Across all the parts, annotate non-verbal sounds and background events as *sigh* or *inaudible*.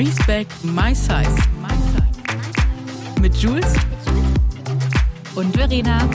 Respect My Size. Mit Jules und Verena.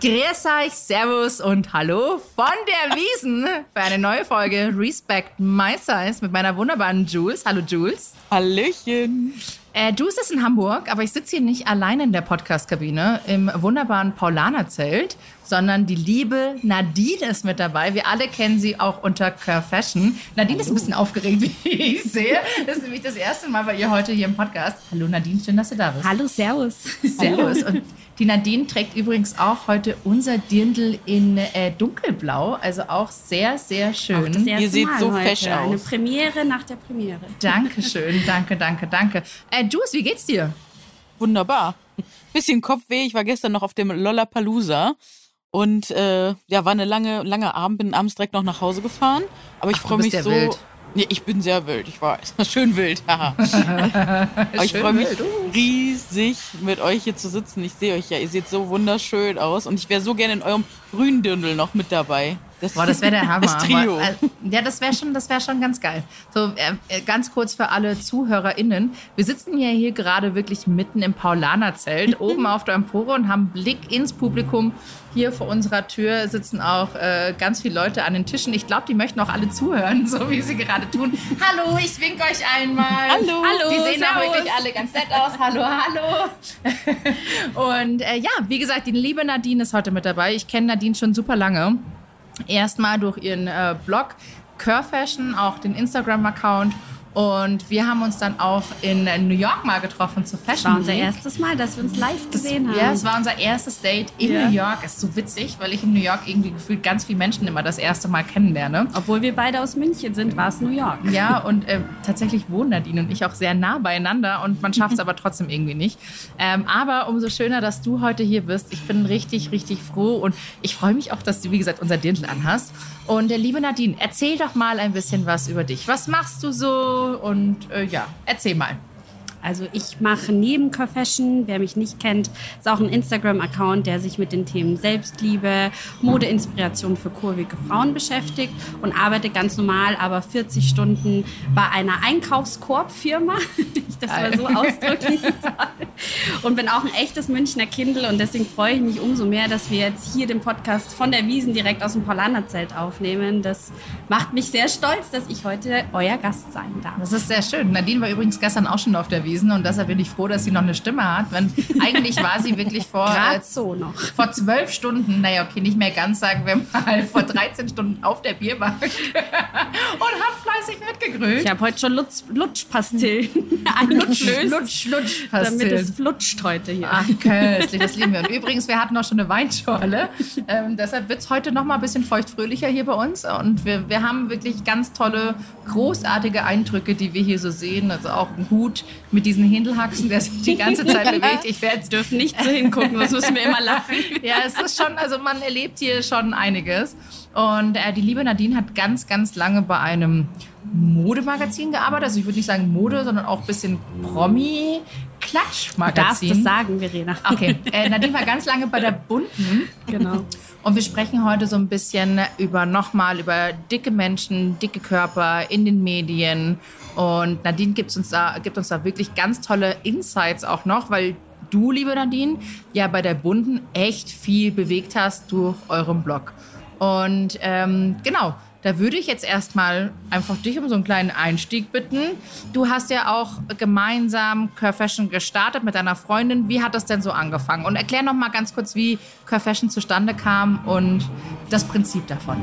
Grüß euch, Servus und Hallo von der Wiesen für eine neue Folge Respect My Size mit meiner wunderbaren Jules. Hallo Jules. Hallöchen. Äh, Jules ist in Hamburg, aber ich sitze hier nicht allein in der Podcast-Kabine im wunderbaren Paulaner-Zelt, sondern die liebe Nadine ist mit dabei. Wir alle kennen sie auch unter Cur Fashion. Nadine ist ein bisschen aufgeregt, *laughs* wie ich sehe. Das ist nämlich das erste Mal bei ihr heute hier im Podcast. Hallo Nadine, schön, dass du da bist. Hallo, Servus. Servus. Und die Nadine trägt übrigens auch heute unser Dirndl in äh, dunkelblau, also auch sehr, sehr schön. Auch das erste Ihr seht Mal so fesch aus. Eine Premiere nach der Premiere. Dankeschön, *laughs* danke, danke, danke. Äh, Jules, wie geht's dir? Wunderbar. Bisschen Kopfweh. Ich war gestern noch auf dem Lollapalooza. Und äh, ja, war eine lange, lange Abend, bin abends direkt noch nach Hause gefahren. Aber ich freue mich so. wild. Nee, ich bin sehr wild, ich weiß. *laughs* Schön wild, *laughs* haha. Aber ich freue mich uh. riesig, mit euch hier zu sitzen. Ich sehe euch ja, ihr seht so wunderschön aus. Und ich wäre so gerne in eurem grünen Dirndl noch mit dabei. Das, Boah, das wäre der *laughs* Hammer. Das Trio. Aber, äh, ja, das wäre schon, das wäre schon ganz geil. So, äh, äh, ganz kurz für alle ZuhörerInnen. Wir sitzen ja hier gerade wirklich mitten im Paulanerzelt, *laughs* oben auf der Empore und haben Blick ins Publikum. Hier vor unserer Tür sitzen auch äh, ganz viele Leute an den Tischen. Ich glaube, die möchten auch alle zuhören, so wie sie gerade tun. Hallo, ich winke euch einmal. Hallo. Hallo, Die sehen auch wirklich alle ganz nett aus. Hallo, hallo. *laughs* Und äh, ja, wie gesagt, die liebe Nadine ist heute mit dabei. Ich kenne Nadine schon super lange. Erstmal durch ihren äh, Blog Cur Fashion, auch den Instagram-Account. Und wir haben uns dann auch in New York mal getroffen zur Das Fashion war unser erstes Mal, dass wir uns live Das, gesehen haben. ja, es war unser erstes Date in Ja. New York. Ist so witzig, weil ich in New York irgendwie gefühlt ganz viele Menschen immer das erste Mal kennenlerne. Obwohl wir beide aus München sind, war es New York. Ja, und äh, tatsächlich wohnen Nadine und ich auch sehr nah beieinander und man schafft es *laughs* aber trotzdem irgendwie nicht. Ähm, aber umso schöner, dass du heute hier bist. Ich bin richtig, richtig froh und ich freue mich auch, dass du, wie gesagt, unser Dirndl anhast. Und äh, liebe Nadine, erzähl doch mal ein bisschen was über dich. Was machst du so? Und äh, ja, erzähl mal. Also ich mache neben Cur Fashion, wer mich nicht kennt, ist auch ein Instagram-Account, der sich mit den Themen Selbstliebe, Modeinspiration für kurvige Frauen beschäftigt und arbeite ganz normal, aber 40 Stunden bei einer Einkaufskorb-Firma, *laughs* wenn ich das mal so ausdrücklich *laughs* sage. Und bin auch ein echtes Münchner Kindle und deswegen freue ich mich umso mehr, dass wir jetzt hier den Podcast von der Wiesen direkt aus dem Paulaner-Zelt aufnehmen. Das macht mich sehr stolz, dass ich heute euer Gast sein darf. Das ist sehr schön. Nadine war übrigens gestern auch schon auf der Wiesen und deshalb bin ich froh, dass sie noch eine Stimme hat. Wenn, *laughs* eigentlich war sie wirklich vor, äh, so noch. vor zwölf Stunden, naja, okay, nicht mehr ganz, sagen wir mal, *laughs* vor 13 Stunden auf der Bierbank *laughs* und hat fleißig mitgegrölt. Ich habe heute schon Lutsch, Lutschpastillen eingelöst, Lutsch, Lutsch, damit es flutscht heute hier. Ach, köstlich, das lieben wir. Und übrigens, wir hatten auch schon eine Weinschorle. Ähm, deshalb wird es heute noch mal ein bisschen feuchtfröhlicher hier bei uns. Und wir, wir haben wirklich ganz tolle, großartige Eindrücke, die wir hier so sehen. Also auch ein Hut mit diesen Händelhaxen, der sich die ganze Zeit bewegt. Ich werde dürfen nicht so hingucken, sonst müssen wir immer lachen. *laughs* ja, es ist schon, also man erlebt hier schon einiges. Und äh, die liebe Nadine hat ganz, ganz lange bei einem Modemagazin gearbeitet. Also ich würde nicht sagen Mode, sondern auch ein bisschen Du darfst das sagen, Verena. Okay, äh, Nadine war ganz lange bei der Bunten. Genau. Und wir sprechen heute so ein bisschen über nochmal über dicke Menschen, dicke Körper in den Medien. Und Nadine gibt uns da, gibt uns da wirklich ganz tolle Insights auch noch, weil du, liebe Nadine, ja bei der Bunten echt viel bewegt hast durch euren Blog. Und ähm, genau, da würde ich jetzt erstmal einfach dich um so einen kleinen Einstieg bitten. Du hast ja auch gemeinsam Cur Fashion gestartet mit deiner Freundin. Wie hat das denn so angefangen? Und erklär noch mal ganz kurz, wie Cur Fashion zustande kam und das Prinzip davon.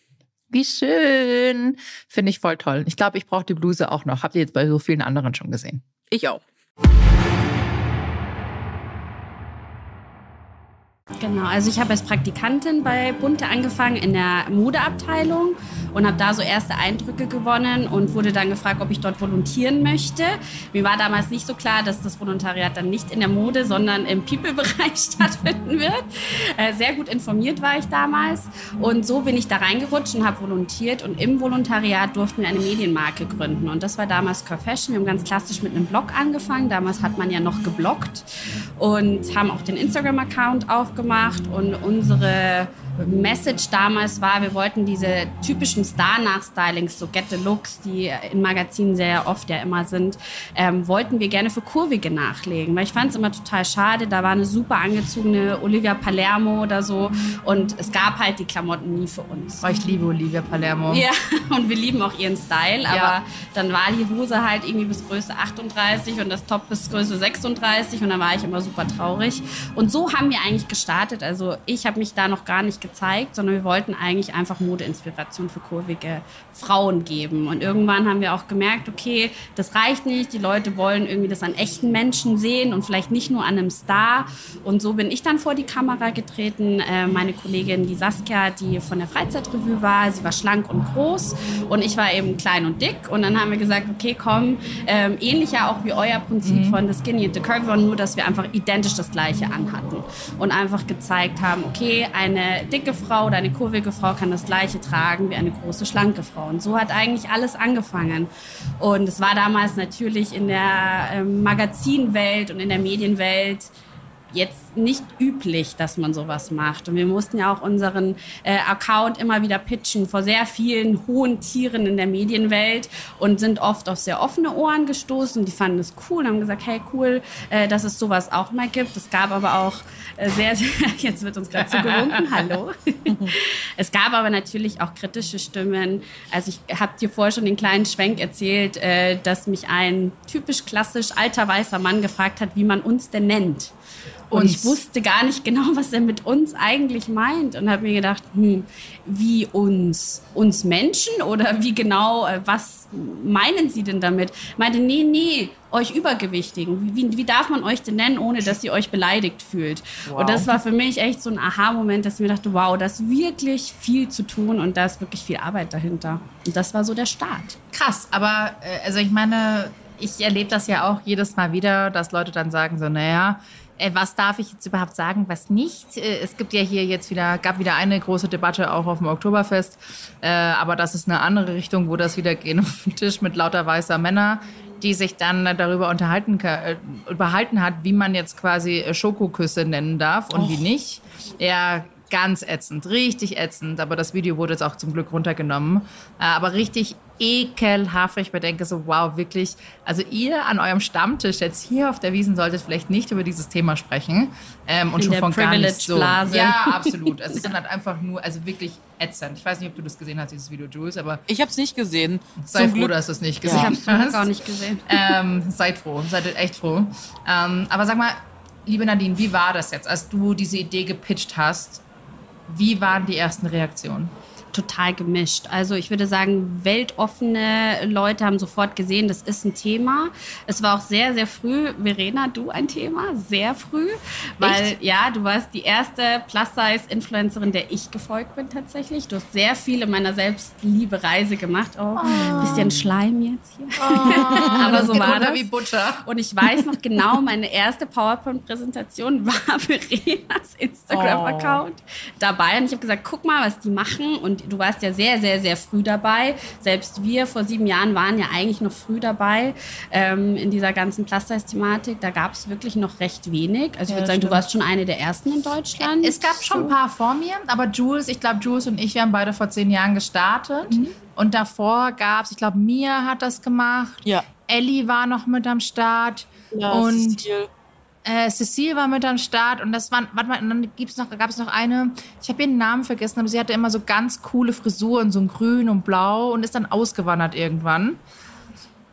Wie schön. Finde ich voll toll. Ich glaube, ich brauche die Bluse auch noch. Habt ihr jetzt bei so vielen anderen schon gesehen? Ich auch. Genau, also ich habe als Praktikantin bei Bunte angefangen in der Modeabteilung und habe da so erste Eindrücke gewonnen und wurde dann gefragt, ob ich dort volontieren möchte. Mir war damals nicht so klar, dass das Volontariat dann nicht in der Mode, sondern im People-Bereich *laughs* stattfinden wird. Äh, sehr gut informiert war ich damals und so bin ich da reingerutscht und habe volontiert und im Volontariat durften wir eine Medienmarke gründen und das war damals Core Fashion. Wir haben ganz klassisch mit einem Blog angefangen. Damals hat man ja noch gebloggt und haben auch den Instagram-Account aufgemacht gemacht und unsere Message damals war, wir wollten diese typischen Star-Nachstylings, so Get the Looks, die in Magazinen sehr oft ja immer sind, ähm, wollten wir gerne für Kurvige nachlegen. Weil ich fand es immer total schade, da war eine super angezogene Olivia Palermo oder so und es gab halt die Klamotten nie für uns. Oh, ich liebe Olivia Palermo. Ja, *laughs* und wir lieben auch ihren Style, aber ja. dann war die Hose halt irgendwie bis Größe 38 und das Top bis Größe 36 und dann war ich immer super traurig. Und so haben wir eigentlich gestartet. Also ich habe mich da noch gar nicht gezeigt, sondern wir wollten eigentlich einfach Modeinspiration für kurvige Frauen geben. Und irgendwann haben wir auch gemerkt, okay, das reicht nicht. Die Leute wollen irgendwie das an echten Menschen sehen und vielleicht nicht nur an einem Star. Und so bin ich dann vor die Kamera getreten. Äh, meine Kollegin, die Saskia, die von der Freizeitrevue war, sie war schlank und groß und ich war eben klein und dick. Und dann haben wir gesagt, okay, komm, ähm, ähnlich ja auch wie euer Prinzip mhm. von The Skinny and the Curvy, nur dass wir einfach identisch das Gleiche anhatten und einfach gezeigt haben, okay, eine dicke Frau oder eine kurvige Frau kann das Gleiche tragen wie eine große, schlanke Frau. Und so hat eigentlich alles angefangen. Und es war damals natürlich in der ähm, Magazinwelt und in der Medienwelt jetzt nicht üblich, dass man sowas macht. Und wir mussten ja auch unseren äh, Account immer wieder pitchen vor sehr vielen hohen Tieren in der Medienwelt und sind oft auf sehr offene Ohren gestoßen. Die fanden es cool und haben gesagt, hey cool, äh, dass es sowas auch mal gibt. Es gab aber auch äh, sehr, sehr, *laughs* jetzt wird uns gerade zugewunken, hallo. *laughs* es gab aber natürlich auch kritische Stimmen. Also ich habe dir vorher schon den kleinen Schwenk erzählt, äh, dass mich ein typisch klassisch alter weißer Mann gefragt hat, wie man uns denn nennt. Und ich wusste gar nicht genau, was er mit uns eigentlich meint und habe mir gedacht, hm, wie uns, uns Menschen oder wie genau, äh, was meinen Sie denn damit? Meinte, nee, nee, euch Übergewichtigen. Wie, wie darf man euch denn nennen, ohne dass ihr euch beleidigt fühlt? Wow. Und das war für mich echt so ein Aha-Moment, dass ich mir dachte, wow, da ist wirklich viel zu tun und da ist wirklich viel Arbeit dahinter. Und das war so der Start. Krass, aber äh, also ich meine, ich erlebe das ja auch jedes Mal wieder, dass Leute dann sagen so, naja, was darf ich jetzt überhaupt sagen, was nicht? Äh, es gibt ja hier jetzt wieder, gab wieder eine große Debatte auch auf dem Oktoberfest, äh, aber das ist eine andere Richtung, wo das wieder gehen *laughs* auf den Tisch mit lauter weißer Männer, die sich dann darüber unterhalten, äh, unterhalten hat, wie man jetzt quasi Schokoküsse nennen darf und Och. wie nicht. Ja, ganz ätzend, richtig ätzend. Aber das Video wurde jetzt auch zum Glück runtergenommen. Äh, aber richtig ekelhaft. Ich bedenke so, wow, wirklich. Also ihr an eurem Stammtisch jetzt hier auf der Wiesen solltet vielleicht nicht über dieses Thema sprechen. Ähm, und In schon von gar nicht so. Blase. Ja, *laughs* absolut. Also es ist halt einfach nur, also wirklich ätzend. Ich weiß nicht, ob du das gesehen hast, dieses Video, Jules, aber. Ich habe es nicht gesehen. Sei froh, dass du es nicht gesehen ja. hast. Ich habe es auch nicht gesehen. *laughs* Ähm, seid froh, seid echt froh. Ähm, aber sag mal, liebe Nadine, wie war das jetzt, als du diese Idee gepitcht hast? Wie waren die ersten Reaktionen? Total gemischt. Also ich würde sagen, weltoffene Leute haben sofort gesehen, das ist ein Thema. Es war auch sehr, sehr früh, Verena, du ein Thema, sehr früh. Weil Echt? ja, du warst die erste Plus-Size-Influencerin, der ich gefolgt bin tatsächlich. Du hast sehr viel in meiner Selbstliebe-Reise gemacht. Oh, oh. bisschen Schleim jetzt hier. Oh, *laughs* Aber so war das. wie Butter. Und ich weiß noch genau, meine erste PowerPoint-Präsentation war *laughs* Verenas Instagram-Account oh. dabei. Und ich habe gesagt, guck mal, was die machen. Und und du warst ja sehr, sehr, sehr früh dabei. Selbst wir vor sieben Jahren waren ja eigentlich noch früh dabei ähm, in dieser ganzen Plus-Size-Thematik. Da gab es wirklich noch recht wenig. Also ich würde sagen, stimmt. du warst schon eine der ersten in Deutschland. Es gab schon ein paar vor mir, aber Jules, ich glaube, Jules und ich, wir haben beide vor zehn Jahren gestartet. Mhm. Und davor gab es, ich glaube, Mia hat das gemacht. Ja. Ellie war noch mit am Start. Ja, und Cecile. Äh, Cecile war mit am Start und das waren, warte mal, und dann gibt's noch, gab es noch eine, ich habe ihren Namen vergessen, aber sie hatte immer so ganz coole Frisuren, so ein grün und blau und ist dann ausgewandert irgendwann.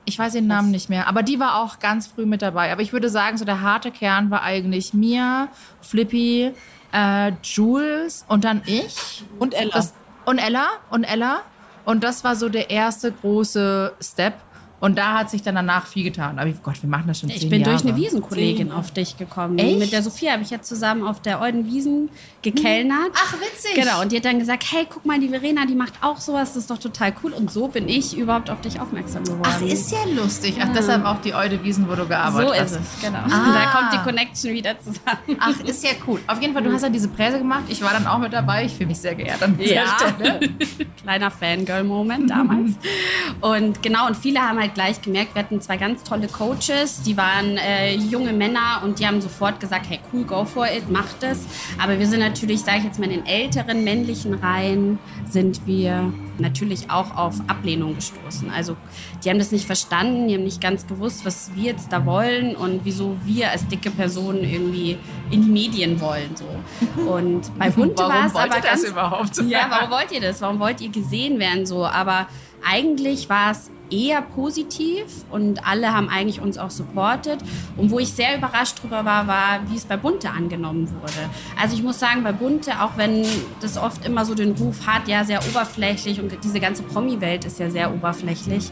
Ich weiß ihren Namen nicht mehr, aber die war auch ganz früh mit dabei. Aber ich würde sagen, so der harte Kern war eigentlich Mia, Flippy, äh, Jules und dann ich. Und Ella. Das, und Ella und Ella. Und das war so der erste große Step. Und da hat sich dann danach viel getan. Aber Gott, wir machen das schon Ich zehn bin Jahre. durch eine Wiesenkollegin auf dich gekommen. Echt? Mit der Sophia habe ich jetzt zusammen auf der Euden Wiesen gekellnert. Ach, witzig. Genau, und die hat dann gesagt, hey, guck mal, die Verena, die macht auch sowas, das ist doch total cool. Und so bin ich überhaupt auf dich aufmerksam geworden. Ach, ist ja lustig. Ach, deshalb auch die Eude Wiesen, wo du gearbeitet so hast. ist es, genau. Ah. Da kommt die Connection wieder zusammen. Ach, ist ja cool. Auf jeden Fall, du hast ja diese Präse gemacht. Ich war dann auch mit dabei. Ich fühle mich sehr geehrt an dieser Ja. Stelle. *laughs* Kleiner Fangirl-Moment damals. *laughs* Und genau, und viele haben halt gleich gemerkt, wir hatten zwei ganz tolle Coaches, die waren äh, junge Männer und die haben sofort gesagt, hey cool, go for it, macht es. Aber wir sind natürlich, sage ich jetzt mal, in den älteren männlichen Reihen sind wir natürlich auch auf Ablehnung gestoßen. Also die haben das nicht verstanden, die haben nicht ganz gewusst, was wir jetzt da wollen und wieso wir als dicke Personen irgendwie in die Medien wollen. So. Und bei Bunte war es wollt aber ihr das ganz überhaupt? ja, warum *laughs* wollt ihr das? Warum wollt ihr gesehen werden so? Aber eigentlich war es eher positiv und alle haben eigentlich uns auch supportet. Und wo ich sehr überrascht drüber war, war, wie es bei Bunte angenommen wurde. Also ich muss sagen, bei Bunte, auch wenn das oft immer so den Ruf hat, ja, sehr oberflächlich und diese ganze Promi-Welt ist ja sehr oberflächlich.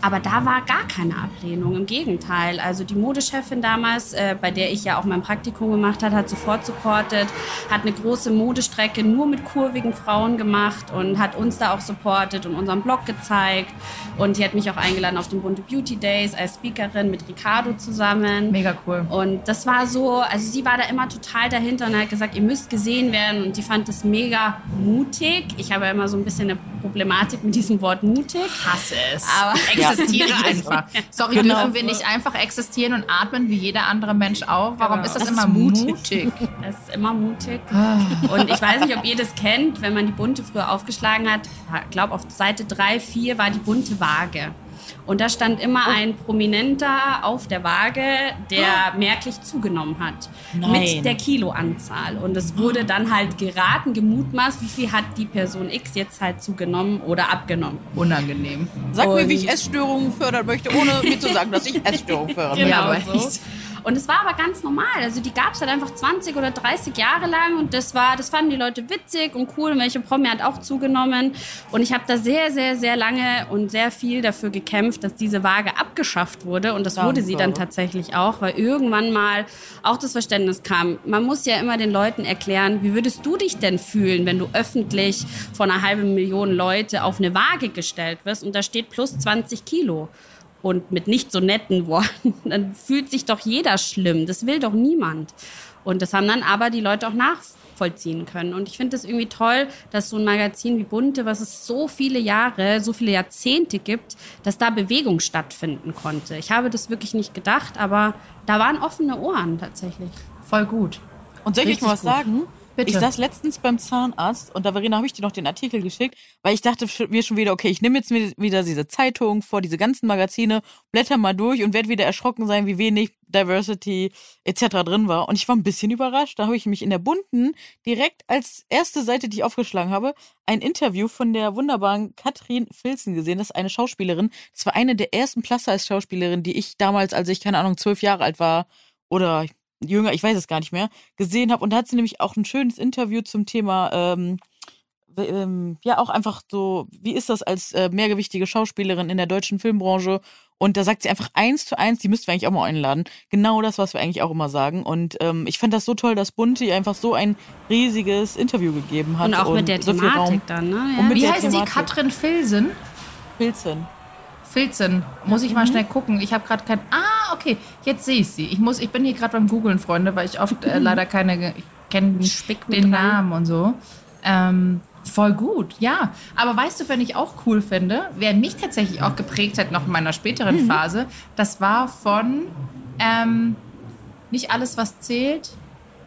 Aber da war gar keine Ablehnung, im Gegenteil. Also die Modechefin damals, äh, bei der ich ja auch mein Praktikum gemacht habe, hat sofort supportet, hat eine große Modestrecke nur mit kurvigen Frauen gemacht und hat uns da auch supportet und unseren Blog gezeigt. Und die hat mich auch eingeladen auf den Bunte Beauty Days als Speakerin mit Ricardo zusammen. Mega cool. Und das war so, also sie war da immer total dahinter und hat gesagt, ihr müsst gesehen werden. Und die fand das mega mutig. Ich habe ja immer so ein bisschen eine Problematik mit diesem Wort mutig. Hasse es. Aber existiere *laughs* einfach. Sorry, Genau. dürfen wir nicht einfach existieren und atmen wie jeder andere Mensch auch? Warum Genau. ist das, Das immer ist mutig. mutig? Es ist immer mutig. Ah. Und ich weiß nicht, ob ihr das kennt, wenn man die Bunte früher aufgeschlagen hat. Ich glaube, auf Seite 3, 4 war die bunte Waage. Und da stand immer Oh. ein Prominenter auf der Waage, der merklich zugenommen hat. Nein. Mit der Kiloanzahl. Und es wurde dann halt geraten, gemutmaßt, wie viel hat die Person X jetzt halt zugenommen oder abgenommen. Unangenehm. Sag mir, wie Und- ich Essstörungen fördern möchte, ohne mir zu sagen, dass ich *laughs* Essstörungen fördern Genau aber so. Und es war aber ganz normal. Also die gab es halt einfach 20 oder 30 Jahre lang und das war, das fanden die Leute witzig und cool. Und welche Promi hat auch zugenommen. Und ich habe da sehr, sehr, sehr lange und sehr viel dafür gekämpft, dass diese Waage abgeschafft wurde. Und das wurde sie dann Danke. tatsächlich auch, weil irgendwann mal auch das Verständnis kam. Man muss ja immer den Leuten erklären, wie würdest du dich denn fühlen, wenn du öffentlich von einer halben Million Leute auf eine Waage gestellt wirst und da steht plus 20 Kilo und mit nicht so netten Worten, *laughs* dann fühlt sich doch jeder schlimm. Das will doch niemand. Und das haben dann aber die Leute auch nachvollziehen können. Und ich finde das irgendwie toll, dass so ein Magazin wie Bunte, was es so viele Jahre, so viele Jahrzehnte gibt, dass da Bewegung stattfinden konnte. Ich habe das wirklich nicht gedacht, aber da waren offene Ohren tatsächlich. Voll gut. Und soll ich euch mal was gut. sagen? Bitte. Ich saß letztens beim Zahnarzt und da Verena habe ich dir noch den Artikel geschickt, weil ich dachte mir schon wieder, okay, ich nehme jetzt wieder diese Zeitung vor, diese ganzen Magazine, blätter mal durch und werde wieder erschrocken sein, wie wenig Diversity etc. drin war. Und ich war ein bisschen überrascht. Da habe ich mich in der bunten direkt als erste Seite, die ich aufgeschlagen habe, ein Interview von der wunderbaren Katrin Filzen gesehen. Das ist eine Schauspielerin. Das war eine der ersten Plus-Size-Schauspielerinnen, die ich damals, als ich, keine Ahnung, zwölf Jahre alt war oder jünger, ich weiß es gar nicht mehr, gesehen habe. Und da hat sie nämlich auch ein schönes Interview zum Thema, ähm, ähm, ja, auch einfach so, wie ist das als äh, mehrgewichtige Schauspielerin in der deutschen Filmbranche? Und da sagt sie einfach eins zu eins, die müssten wir eigentlich auch mal einladen. Genau das, was wir eigentlich auch immer sagen. Und ähm, ich fand das so toll, dass Bunte ihr einfach so ein riesiges Interview gegeben hat. Und auch mit der so viel Raum. Thematik dann, ne? Ja. Und mit Wie der heißt die? Thematik. Katrin Filsen? Pilzen. Filzen. Muss ich mal schnell gucken. Ich habe gerade kein. Ah, okay. Jetzt sehe ich sie. Ich, muss, ich bin hier gerade beim Googlen, Freunde, weil ich oft äh, *laughs* leider keine. Ich kenne den. Namen und so. Ähm, Voll gut, ja. Aber weißt du, wenn ich auch cool finde, wer mich tatsächlich auch geprägt hat, noch in meiner späteren Mhm. Phase, das war von ähm, Nicht alles, was zählt.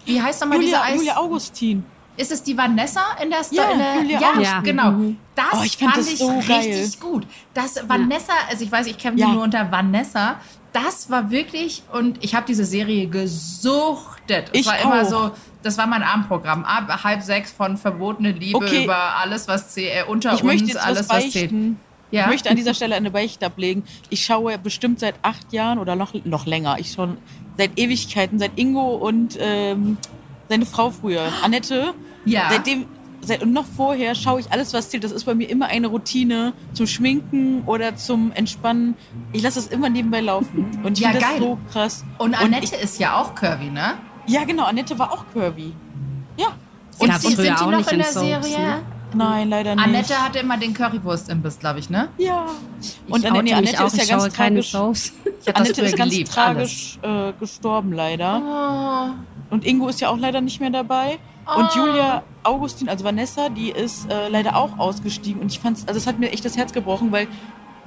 Wie heißt nochmal diese Julia, Eis? Julia Augustin. Ist es die Vanessa in der Sto- Ja, in der, Julia ja, Augustin. genau. Mhm. Das Oh, ich fand fand das ich so richtig gut. Das Vanessa, also ich weiß, ich kenne sie Ja. nur unter Vanessa. Das war wirklich und ich habe diese Serie gesuchtet. Es Ich war immer auch. so, das war mein Abendprogramm. Ab halb sechs von verbotene Liebe Okay. über alles, was zählt, äh, unter Ich möchte uns, jetzt alles, was was zählt. Ja. Ich möchte an dieser *laughs* Stelle eine Beichte ablegen. Ich schaue bestimmt seit acht Jahren oder noch, noch länger. Ich schon seit Ewigkeiten, seit Ingo und ähm, seine Frau früher, Annette. Ja. Seitdem, seit, und noch vorher schaue ich alles, was zählt. Das ist bei mir immer eine Routine zum Schminken oder zum Entspannen. Ich lasse es immer nebenbei laufen. *laughs* Und ich Ja, finde das so krass. Und Annette ich, ist ja auch curvy, ne? ja, genau, Annette war auch curvy. Ja. Und gab's sie- sind die auch noch in in der Soaps, Serie? ne? Nein, leider nicht. Annette hatte immer den Currywurst-Imbiss, glaube ich, ne? Ja. Ich Und oute Annette, Annette auch, ist ja ich ganz keine tragisch. Ich das Annette ist ganz tragisch äh, gestorben, leider. Oh. Und Ingo ist ja auch leider nicht mehr dabei. Oh. Und Julia Augustin, also Vanessa, die ist äh, leider auch ausgestiegen. Und ich fand's, also es hat mir echt das Herz gebrochen, weil,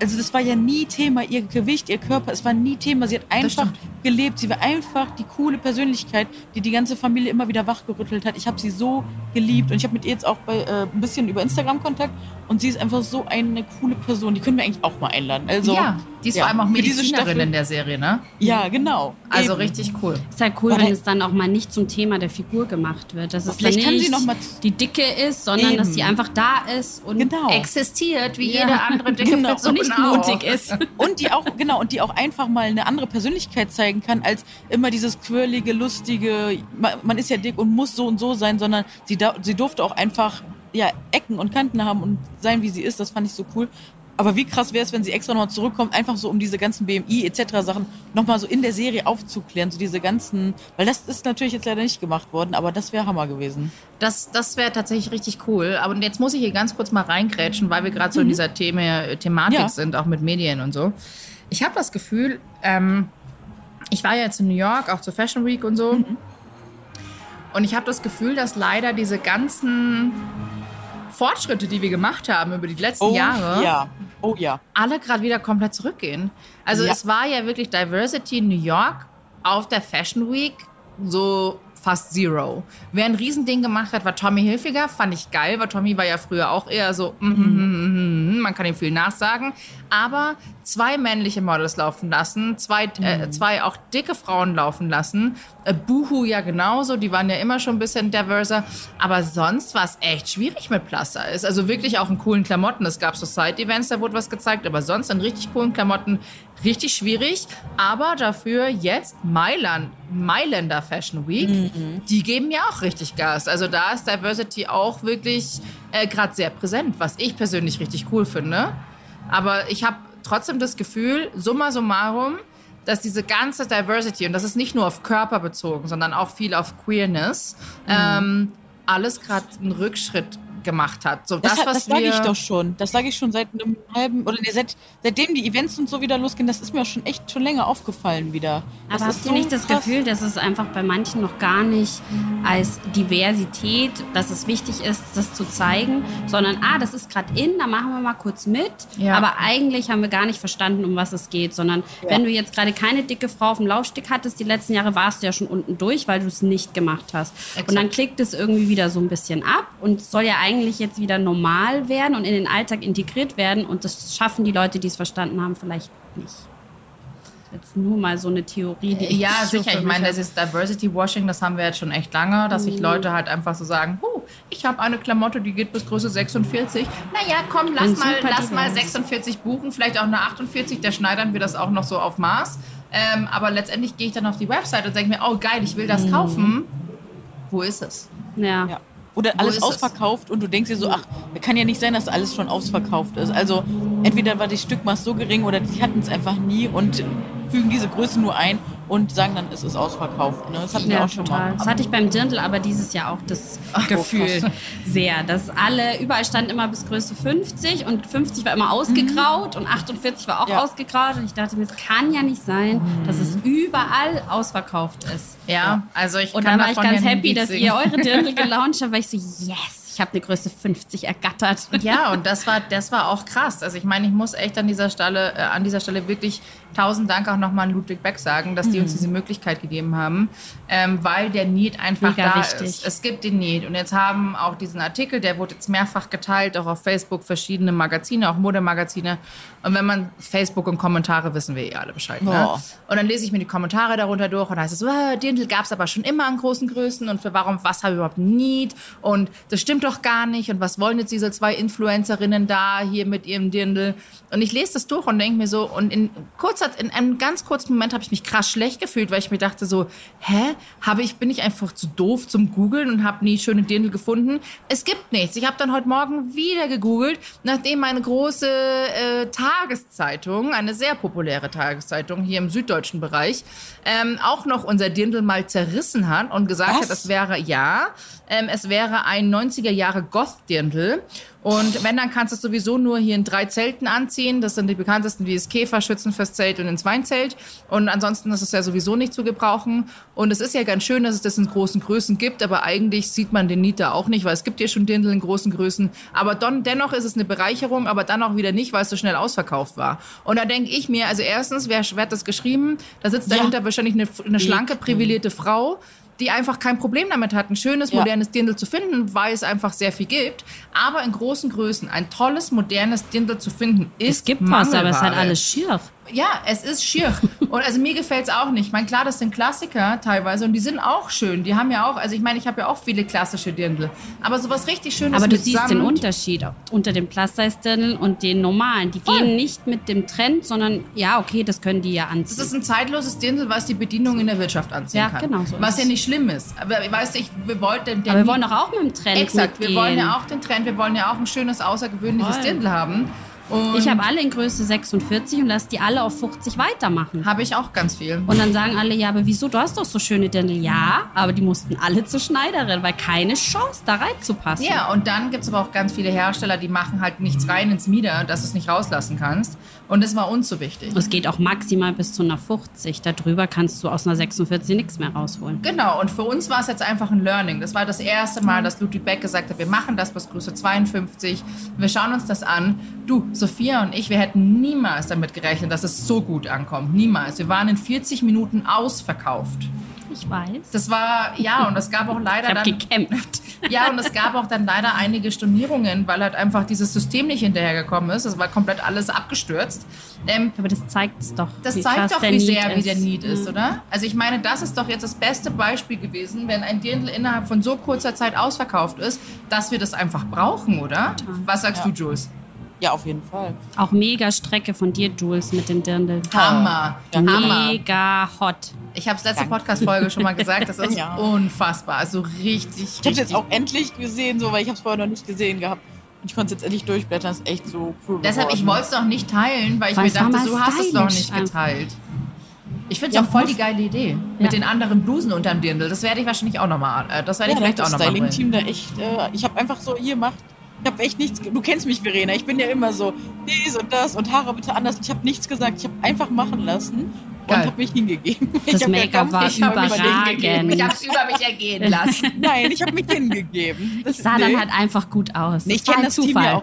also das war ja nie Thema, ihr Gewicht, ihr Körper, es war nie Thema. Sie hat einfach gelebt. Sie war einfach die coole Persönlichkeit, die die ganze Familie immer wieder wachgerüttelt hat. Ich habe sie so geliebt und ich habe mit ihr jetzt auch bei, äh, ein bisschen über Instagram Kontakt. Und sie ist einfach so eine coole Person. Die können wir eigentlich auch mal einladen. Also, ja, die ist ja, vor allem auch Medizinerin in der Serie, ne? Ja, genau. Also Eben. richtig cool. Ist halt cool, Aber wenn es dann auch mal nicht zum Thema der Figur gemacht wird. Dass es vielleicht dann kann nicht sie noch mal- die Dicke ist, sondern dass Eben. sie einfach da ist und Genau. Existiert, wie Ja. jede andere dicke Genau. Person und nicht auch. mutig ist. *laughs* Und die auch, genau, und die auch einfach mal eine andere Persönlichkeit zeigen kann, als immer dieses quirlige, lustige, man, man ist ja dick und muss so und so sein, sondern sie, da, sie durfte auch einfach, ja, Ecken und Kanten haben und sein, wie sie ist, das fand ich so cool. Aber wie krass wäre es, wenn sie extra nochmal zurückkommt, einfach so um diese ganzen BMI etc. Sachen nochmal so in der Serie aufzuklären, so diese ganzen, weil das ist natürlich jetzt leider nicht gemacht worden, aber das wäre Hammer gewesen. Das, das wäre tatsächlich richtig cool. Aber jetzt muss ich hier ganz kurz mal reingrätschen, weil wir gerade so in dieser Thema, Thematik Ja. sind, auch mit Medien und so. Ich habe das Gefühl, ähm, ich war ja jetzt in New York, auch zur Fashion Week und so. Und ich habe das Gefühl, dass leider diese ganzen Fortschritte, die wir gemacht haben über die letzten Oh Jahre, ja, oh ja. alle gerade wieder komplett zurückgehen. Also Ja. es war ja wirklich Diversity in New York auf der Fashion Week so fast zero. Wer ein Riesending gemacht hat, war Tommy Hilfiger. Fand ich geil, weil Tommy war ja früher auch eher so, mm, mm, mm, mm, man kann ihm viel nachsagen. Aber zwei männliche Models laufen lassen, zwei, äh, zwei auch dicke Frauen laufen lassen. Äh, Boohoo ja genauso, die waren ja immer schon ein bisschen diverser. Aber sonst war es echt schwierig mit Plus Size. Also wirklich auch in coolen Klamotten. Es gab so Side-Events, da wurde was gezeigt, aber sonst in richtig coolen Klamotten richtig schwierig. Aber dafür jetzt Mailand, Mailänder Fashion Week, die geben ja auch richtig Gas. Also da ist Diversity auch wirklich äh, gerade sehr präsent, was ich persönlich richtig cool finde. Aber ich habe trotzdem das Gefühl, summa summarum, dass diese ganze Diversity, und das ist nicht nur auf Körper bezogen, sondern auch viel auf Queerness, ähm, alles gerade einen Rückschritt gemacht hat. So, Das, das, das sage ich doch schon. Das sage ich schon seit einem halben oder nee, seit, seitdem die Events und so wieder losgehen. Das ist mir auch schon echt schon länger aufgefallen wieder. Das Aber ist habt ihr nicht das krass. Gefühl, dass es einfach bei manchen noch gar nicht als Diversität, dass es wichtig ist, das zu zeigen, sondern, ah, das ist gerade in, da machen wir mal kurz mit. Ja. Aber eigentlich haben wir gar nicht verstanden, um was es geht, sondern wenn du jetzt gerade keine dicke Frau auf dem Laufsteg hattest, die letzten Jahre warst du ja schon unten durch, weil du es nicht gemacht hast. Exakt. Und dann klickt es irgendwie wieder so ein bisschen ab und soll ja eigentlich jetzt wieder normal werden und in den Alltag integriert werden und das schaffen die Leute, die es verstanden haben, vielleicht nicht. Jetzt nur mal so eine Theorie, die Ja, so sicher. Ich meine, das ist Diversity Washing, das haben wir jetzt schon echt lange, dass Mhm. sich Leute halt einfach so sagen, huh, ich habe eine Klamotte, die geht bis Größe 46. Naja, komm, lass mal, lass mal divers. 46 buchen, vielleicht auch eine 48, der schneidern wir das auch noch so auf Maß. Ähm, aber letztendlich gehe ich dann auf die Website und denke mir, oh geil, ich will Mhm. das kaufen. Wo ist es? Ja. Ja. Oder alles ausverkauft und du denkst dir so, ach, kann ja nicht sein, dass alles schon ausverkauft ist. Also entweder war die Stückmaß so gering oder die hatten es einfach nie und fügen diese Größe nur ein und sagen dann, es ist ausverkauft. Ne? Das hatten wir Ja, auch schon total. mal. Das hatte ich beim Dirndl aber dieses Jahr auch das Gefühl krass. sehr, dass alle, überall stand immer bis Größe 50 und 50 war immer ausgegraut und 48 war auch Ja. ausgegraut und ich dachte mir, es kann ja nicht sein, dass es überall ausverkauft ist. Ja, also ich Und kann dann war ich ganz ja happy, dass ihr eure Dirndl *laughs* gelauncht habt, weil ich so, yes, Ich habe eine Größe 50 ergattert. Ja, und das war, das war auch krass. Also ich meine, ich muss echt an dieser Stelle, äh, an dieser Stelle wirklich tausend Dank auch nochmal an Ludwig Beck sagen, dass die uns diese Möglichkeit gegeben haben, ähm, weil der Need einfach Mega da wichtig. ist. Es gibt den Need. Und jetzt haben auch diesen Artikel, der wurde jetzt mehrfach geteilt, auch auf Facebook, verschiedene Magazine, auch Modemagazine. Und wenn man Facebook und Kommentare wissen wir eh alle Bescheid. Ne? Und dann lese ich mir die Kommentare darunter durch und da heißt es so, ah, Dirndl gab es aber schon immer an großen Größen und für warum, was habe ich überhaupt Need? Und das stimmt doch gar nicht. Und was wollen jetzt diese zwei Influencerinnen da hier mit ihrem Dirndl? Und ich lese das durch und denke mir so, und in kurzer, in einem ganz kurzen Moment habe ich mich krass schlecht gefühlt, weil ich mir dachte so, hä, habe ich, bin ich einfach zu doof zum Googeln und habe nie schöne Dirndl gefunden? Es gibt nichts. Ich habe dann heute Morgen wieder gegoogelt, nachdem meine große äh, Tageszeitung, eine sehr populäre Tageszeitung hier im süddeutschen Bereich, ähm, auch noch unser Dirndl mal zerrissen hat und gesagt Was? hat, es wäre, ja, ähm, es wäre ein 90er Jahre Goth-Dirndl. Und wenn, dann kannst du es sowieso nur hier in drei Zelten anziehen. Das sind die bekanntesten, wie das Käfer, Schützenfestzelt und ins Weinzelt. Und ansonsten ist es ja sowieso nicht zu gebrauchen. Und es ist ja ganz schön, dass es das in großen Größen gibt, aber eigentlich sieht man den Nieter auch nicht, weil es gibt ja schon Dirndl in großen Größen. Aber don, dennoch ist es eine Bereicherung, aber dann auch wieder nicht, weil es so schnell ausverkauft war. Und da denke ich mir, also erstens, wer, wer hat das geschrieben? Da sitzt Ja. dahinter wahrscheinlich eine, eine schlanke, privilegierte Frau, die einfach kein Problem damit hat, ein schönes, Ja. modernes Dirndl zu finden, weil es einfach sehr viel gibt. Aber in großen Größen ein tolles, modernes Dirndl zu finden, ist Es gibt was, aber es ist halt alles schier. Ja, es ist schier. Und also mir gefällt's auch nicht. Ich meine, klar, das sind Klassiker teilweise und die sind auch schön. Die haben ja auch, also ich meine, ich habe ja auch viele klassische Dirndl. Aber sowas richtig Schönes Aber du siehst Samt, den Unterschied unter dem Plus-Size-Dirndl und den normalen. Die Voll. gehen nicht mit dem Trend, sondern ja, okay, das können die ja Das anziehen. ist ein zeitloses Dirndl, was die Bedienung in der Wirtschaft anziehen Ja, kann. genau so Was ja es. nicht schlimm ist. Aber weißt du, ich, wir wollten... Aber wir wollen doch auch mit dem Trend Exakt, wir mitgehen. wollen ja auch den Trend, wir wollen ja auch ein schönes, außergewöhnliches Voll. Dirndl haben. Und Ich habe alle in Größe 46 und lass die alle auf 50 weitermachen. Habe ich auch ganz viel. Und dann sagen alle, ja, aber wieso, du hast doch so schöne Dirndl. Ja, aber die mussten alle zur Schneiderin, weil keine Chance, da reinzupassen. Ja, und dann gibt es aber auch ganz viele Hersteller, die machen halt nichts rein ins Mieder, dass du es nicht rauslassen kannst. Und das war uns so wichtig. Es geht auch maximal bis zu einer 50. Darüber kannst du aus einer 46 nichts mehr rausholen. Genau, und für uns war es jetzt einfach ein Learning. Das war das erste Mal, dass Ludwig Beck gesagt hat, wir machen das bis Größe 52. Wir schauen uns das an. Du, Sophia und ich, wir hätten niemals damit gerechnet, dass es so gut ankommt. Niemals. Wir waren in 40 Minuten ausverkauft. Ich weiß. Das war, ja, und es gab auch leider Ich habe dann... gekämpft. *laughs* Ja, und es gab auch dann leider einige Stornierungen, weil halt einfach dieses System nicht hinterhergekommen ist. Es war komplett alles abgestürzt. Ähm, Aber das zeigt es doch. das zeigt doch, wie sehr wie der Need ist, Ja. oder? Also ich meine, das ist doch jetzt das beste Beispiel gewesen, wenn ein Dirndl innerhalb von so kurzer Zeit ausverkauft ist, dass wir das einfach brauchen, oder? Was sagst Ja. du, Jules? Ja, auf jeden Fall. Auch mega Strecke von dir, Jules, mit dem Dirndl. Hammer. Hammer. Mega hot. Ich habe es letzte. Podcast-Folge schon mal gesagt, das *laughs* ist Ja. unfassbar. Also richtig, Ich habe richtig. jetzt auch endlich gesehen, so, weil ich habe es vorher noch nicht gesehen gehabt. Und ich konnte es jetzt endlich durchblättern. Das ist echt so cool Deshalb, ich geworden. wollte es noch nicht teilen, weil ich Weil mir es dachte, du hast es noch nicht geteilt. Ich finde es Ja, auch voll die geile Idee. Mit Ja. den anderen Blusen unterm Dirndl. Das werde ich wahrscheinlich auch nochmal, äh, das werde ich vielleicht das auch nochmal bringen. Styling-Team da echt. Äh, ich habe einfach so, ihr macht. Ich habe echt nichts. Du kennst mich, Verena. Ich bin ja immer so, dies und das und Haare bitte anders. Ich habe nichts gesagt. Ich habe einfach machen lassen Geil. und habe mich hingegeben. Das Make-up war Ich habe mich Überragend. hingegeben. Ich habe es über mich ergehen *laughs* lassen. Nein, ich habe mich hingegeben. Das Sah dann halt einfach gut aus. Nee, ich kenne das Team Zufall. ja auch.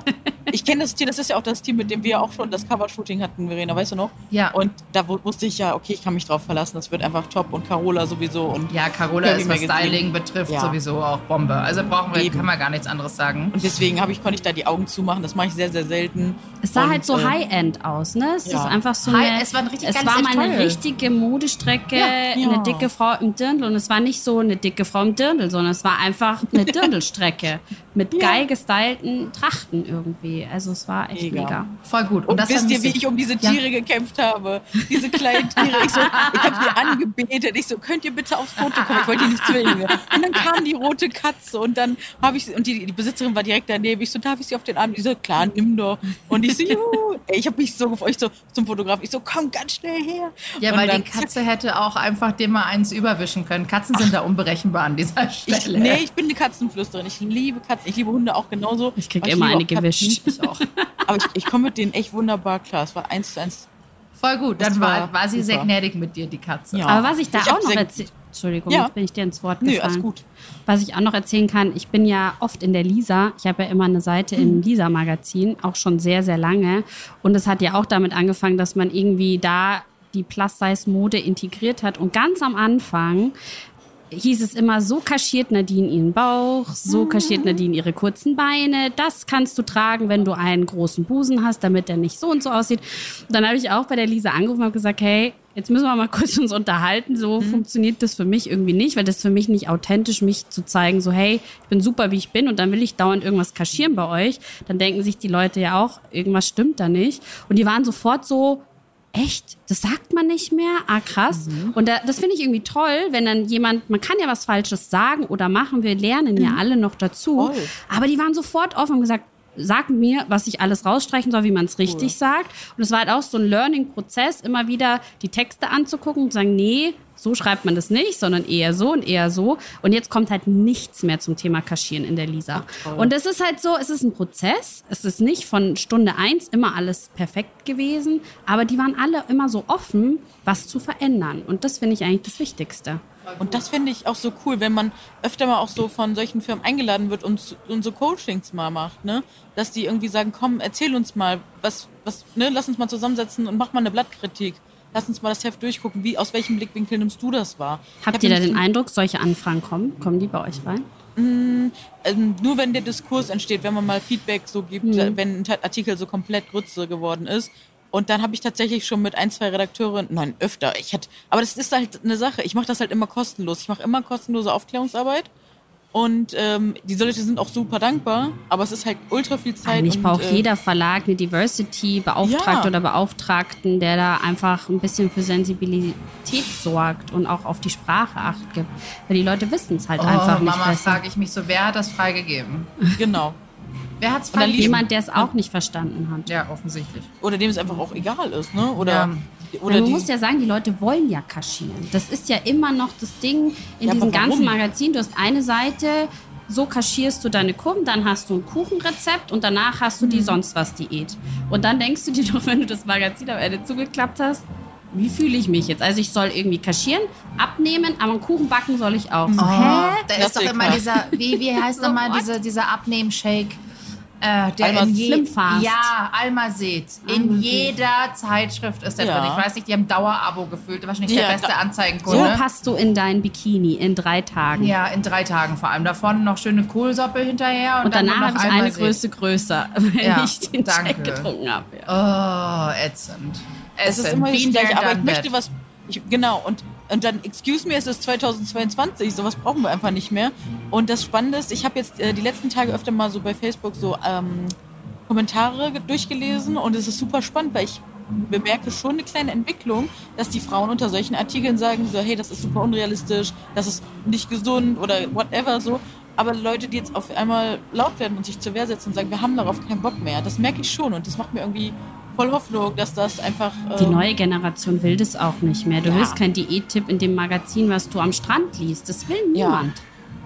Ich kenne das Team, das ist ja auch das Team, mit dem wir auch schon das Cover-Shooting hatten, Verena, weißt du noch? Ja. Und da wu- wusste ich ja, okay, ich kann mich drauf verlassen, das wird einfach top und Carola sowieso und Ja, Carola ist, was. Styling betrifft, Ja. sowieso auch Bombe. Also brauchen wir, Eben. kann man gar nichts anderes sagen. und deswegen habe ich konnte ich da die Augen zumachen, das mache ich sehr sehr selten. Es sah und, halt so äh, High-End aus, ne? Es ja. ist einfach so High- eine, es war ein richtig es war mal eine. Richtige Modestrecke, Ja. eine Ja. dicke Frau im Dirndl und es war nicht so eine dicke Frau im Dirndl, sondern es war einfach eine *laughs* Dirndlstrecke mit geil gestylten Trachten irgendwie. Also es war echt mega. Mega. Voll gut. Und das wisst ihr, wie ich um diese. Tiere gekämpft habe? Diese kleinen Tiere. Ich, so, ich habe sie *laughs* angebetet. Ich so, könnt ihr bitte aufs Foto kommen? Ich wollte die nicht zwingen. Und dann kam die rote Katze und dann habe ich und die, die Besitzerin war direkt daneben. Ich so, darf ich sie auf den Arm? Die so, klar, nimm doch. Und ich so, *laughs* juhu. Ich habe mich so gefreut, ich so zum Fotograf. Ich so, komm ganz schnell her. Ja, weil die Katze hätte auch einfach dem mal eins überwischen können. Katzen sind da unberechenbar an dieser Ich, Stelle. nee, ich bin eine Katzenflüsterin. Ich liebe Katzen. Ich liebe Hunde auch genauso. Ich krieg Aber immer eine gewischt. Ich auch. Aber ich, ich komme mit denen echt wunderbar klar. Es war eins zu eins. Voll gut. Dann Das war, war war sie sehr super. gnädig mit dir, die Katze. Ja. Aber was ich da Ich auch noch sehr- erzählen Entschuldigung, Ja. jetzt bin ich dir ins Wort Nö, gefallen. alles gut. Was ich auch noch erzählen kann, ich bin ja oft in der Lisa. Ich habe ja immer eine Seite Mhm. im Lisa-Magazin, auch schon sehr, sehr lange. Und es hat ja auch damit angefangen, dass man irgendwie da die Plus-Size-Mode integriert hat. Und ganz am Anfang hieß es immer, so kaschiert Nadine ihren Bauch, so kaschiert Nadine ihre kurzen Beine. Das kannst du tragen, wenn du einen großen Busen hast, damit der nicht so und so aussieht. Und dann habe ich auch bei der Lisa angerufen und habe gesagt, hey, jetzt müssen wir mal kurz uns unterhalten. So funktioniert das für mich irgendwie nicht, weil das ist für mich nicht authentisch, mich zu zeigen, so hey, ich bin super, wie ich bin und dann will ich dauernd irgendwas kaschieren bei euch. Dann denken sich die Leute ja auch, irgendwas stimmt da nicht. Und die waren sofort so, Echt? Das sagt man nicht mehr? Ah, krass. Und da, das finde ich irgendwie toll, wenn dann jemand, man kann ja was Falsches sagen oder machen, wir lernen ja alle noch dazu. Voll. Aber die waren sofort offen und gesagt, sag mir, was ich alles rausstreichen soll, wie man es richtig sagt. Und es war halt auch so ein Learning-Prozess, immer wieder die Texte anzugucken und zu sagen, nee, so schreibt man das nicht, sondern eher so und eher so. Und jetzt kommt halt nichts mehr zum Thema Kaschieren in der Lisa. Und es ist halt so, es ist ein Prozess. Es ist nicht von Stunde eins immer alles perfekt gewesen, aber die waren alle immer so offen, was zu verändern. Und das finde ich eigentlich das Wichtigste. Und das finde ich auch so cool, wenn man öfter mal auch so von solchen Firmen eingeladen wird und, und so Coachings mal macht, ne? Dass die irgendwie sagen, komm, erzähl uns mal, was, was, ne, lass uns mal zusammensetzen und mach mal eine Blattkritik. Lass uns mal das Heft durchgucken, wie, aus welchem Blickwinkel nimmst du das wahr? Habt hab ihr da den Eindruck, solche Anfragen kommen? Kommen die bei euch rein? ähm, nur wenn der Diskurs entsteht, wenn man mal Feedback so gibt, Mhm. wenn ein Artikel so komplett Grütze geworden ist. Und dann habe ich tatsächlich schon mit ein, zwei Redakteurinnen, nein, öfter, ich hatte, aber das ist halt eine Sache, ich mache das halt immer kostenlos. Ich mache immer kostenlose Aufklärungsarbeit. Und ähm, die Leute sind auch super dankbar, aber es ist halt ultra viel Zeit. Eigentlich und, braucht äh, jeder Verlag eine Diversity-Beauftragte Ja. oder Beauftragten, der da einfach ein bisschen für Sensibilität sorgt und auch auf die Sprache Acht gibt. Weil die Leute wissen es halt Oh, einfach nicht Mama, frage ich mich so, wer hat das freigegeben? Genau. Wer hat es dann freigegeben? Jemand, der es auch nicht verstanden hat. Ja, offensichtlich. Oder dem es einfach auch egal ist, ne? Oder, Ja. Oder man die, muss ja sagen, die Leute wollen ja kaschieren. Das ist ja immer noch das Ding in Ja, diesem ganzen Magazin. Du hast eine Seite, so kaschierst du deine Kurven, dann hast du ein Kuchenrezept und danach hast du Mhm. die sonst was Diät. Und dann denkst du dir *laughs* doch, wenn du das Magazin am Ende zugeklappt hast, wie fühle ich mich jetzt? Also ich soll irgendwie kaschieren, abnehmen, aber einen Kuchen backen soll ich auch. Oh, hä? da ist doch immer dieser, wie, wie heißt *laughs* nochmal dieser, dieser Abnehm-Shake? Äh, der Alma in je. Ja, Alma Seed. In jeder Zeitschrift ist der Ja. drin. Ich weiß nicht, die haben Dauerabo gefühlt. Wahrscheinlich Ja, der beste da- So Anzeigenkunde. passt du in dein Bikini in drei Tagen. ja, in drei Tagen vor allem. Da vorne noch schöne Kohlsoppe hinterher. Und, Und danach habe ich Alma eine Seed. Größe größer, *laughs* wenn Ja, ich den danke. Shake getrunken habe. Ja. Oh, ätzend. es ist Ätzend. immer das Gleiche, aber ich möchte was. Ich, genau, und, und dann, excuse me, es ist 2022, sowas brauchen wir einfach nicht mehr. Und das Spannende ist, ich habe jetzt äh, die letzten Tage öfter mal so bei Facebook so ähm, Kommentare ge- durchgelesen und es ist super spannend, weil ich bemerke schon eine kleine Entwicklung, dass die Frauen unter solchen Artikeln sagen so, hey, das ist super unrealistisch, das ist nicht gesund oder whatever so. Aber Leute, die jetzt auf einmal laut werden und sich zur Wehr setzen und sagen, wir haben darauf keinen Bock mehr, das merke ich schon und das macht mir irgendwie voll Hoffnung, dass das einfach... Die ähm, neue Generation will das auch nicht mehr. Du Ja. willst kein Diättipp in dem Magazin, was du am Strand liest. Das will Ja. niemand.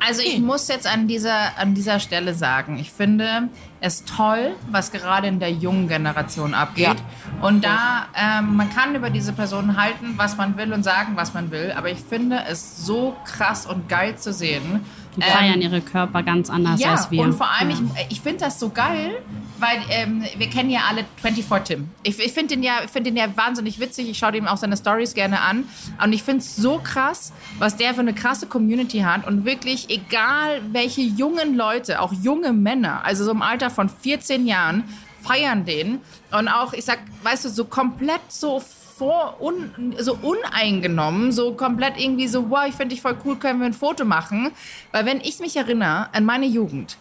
Also ich muss jetzt an dieser, an dieser Stelle sagen, ich finde es toll, was gerade in der jungen Generation abgeht. Und da, ähm, man kann über diese Personen halten, was man will und sagen, was man will, aber ich finde es so krass und geil zu sehen. Die ähm, feiern ihre Körper ganz anders ja, als wir. und vor allem, Ja. ich, ich finde das so geil, weil ähm, wir kennen ja alle 24 Tim. Ich, ich finde den, ja, ich find den ja wahnsinnig witzig. Ich schaue dem auch seine Stories gerne an. Und ich finde es so krass, was der für eine krasse Community hat. Und wirklich, egal welche jungen Leute, auch junge Männer, also so im Alter von 14 Jahren, feiern den. Und auch, ich sag, weißt du, so komplett so vor, un, so uneingenommen, so komplett irgendwie so, wow, ich finde dich voll cool, können wir ein Foto machen? Weil wenn ich mich erinnere an meine Jugend,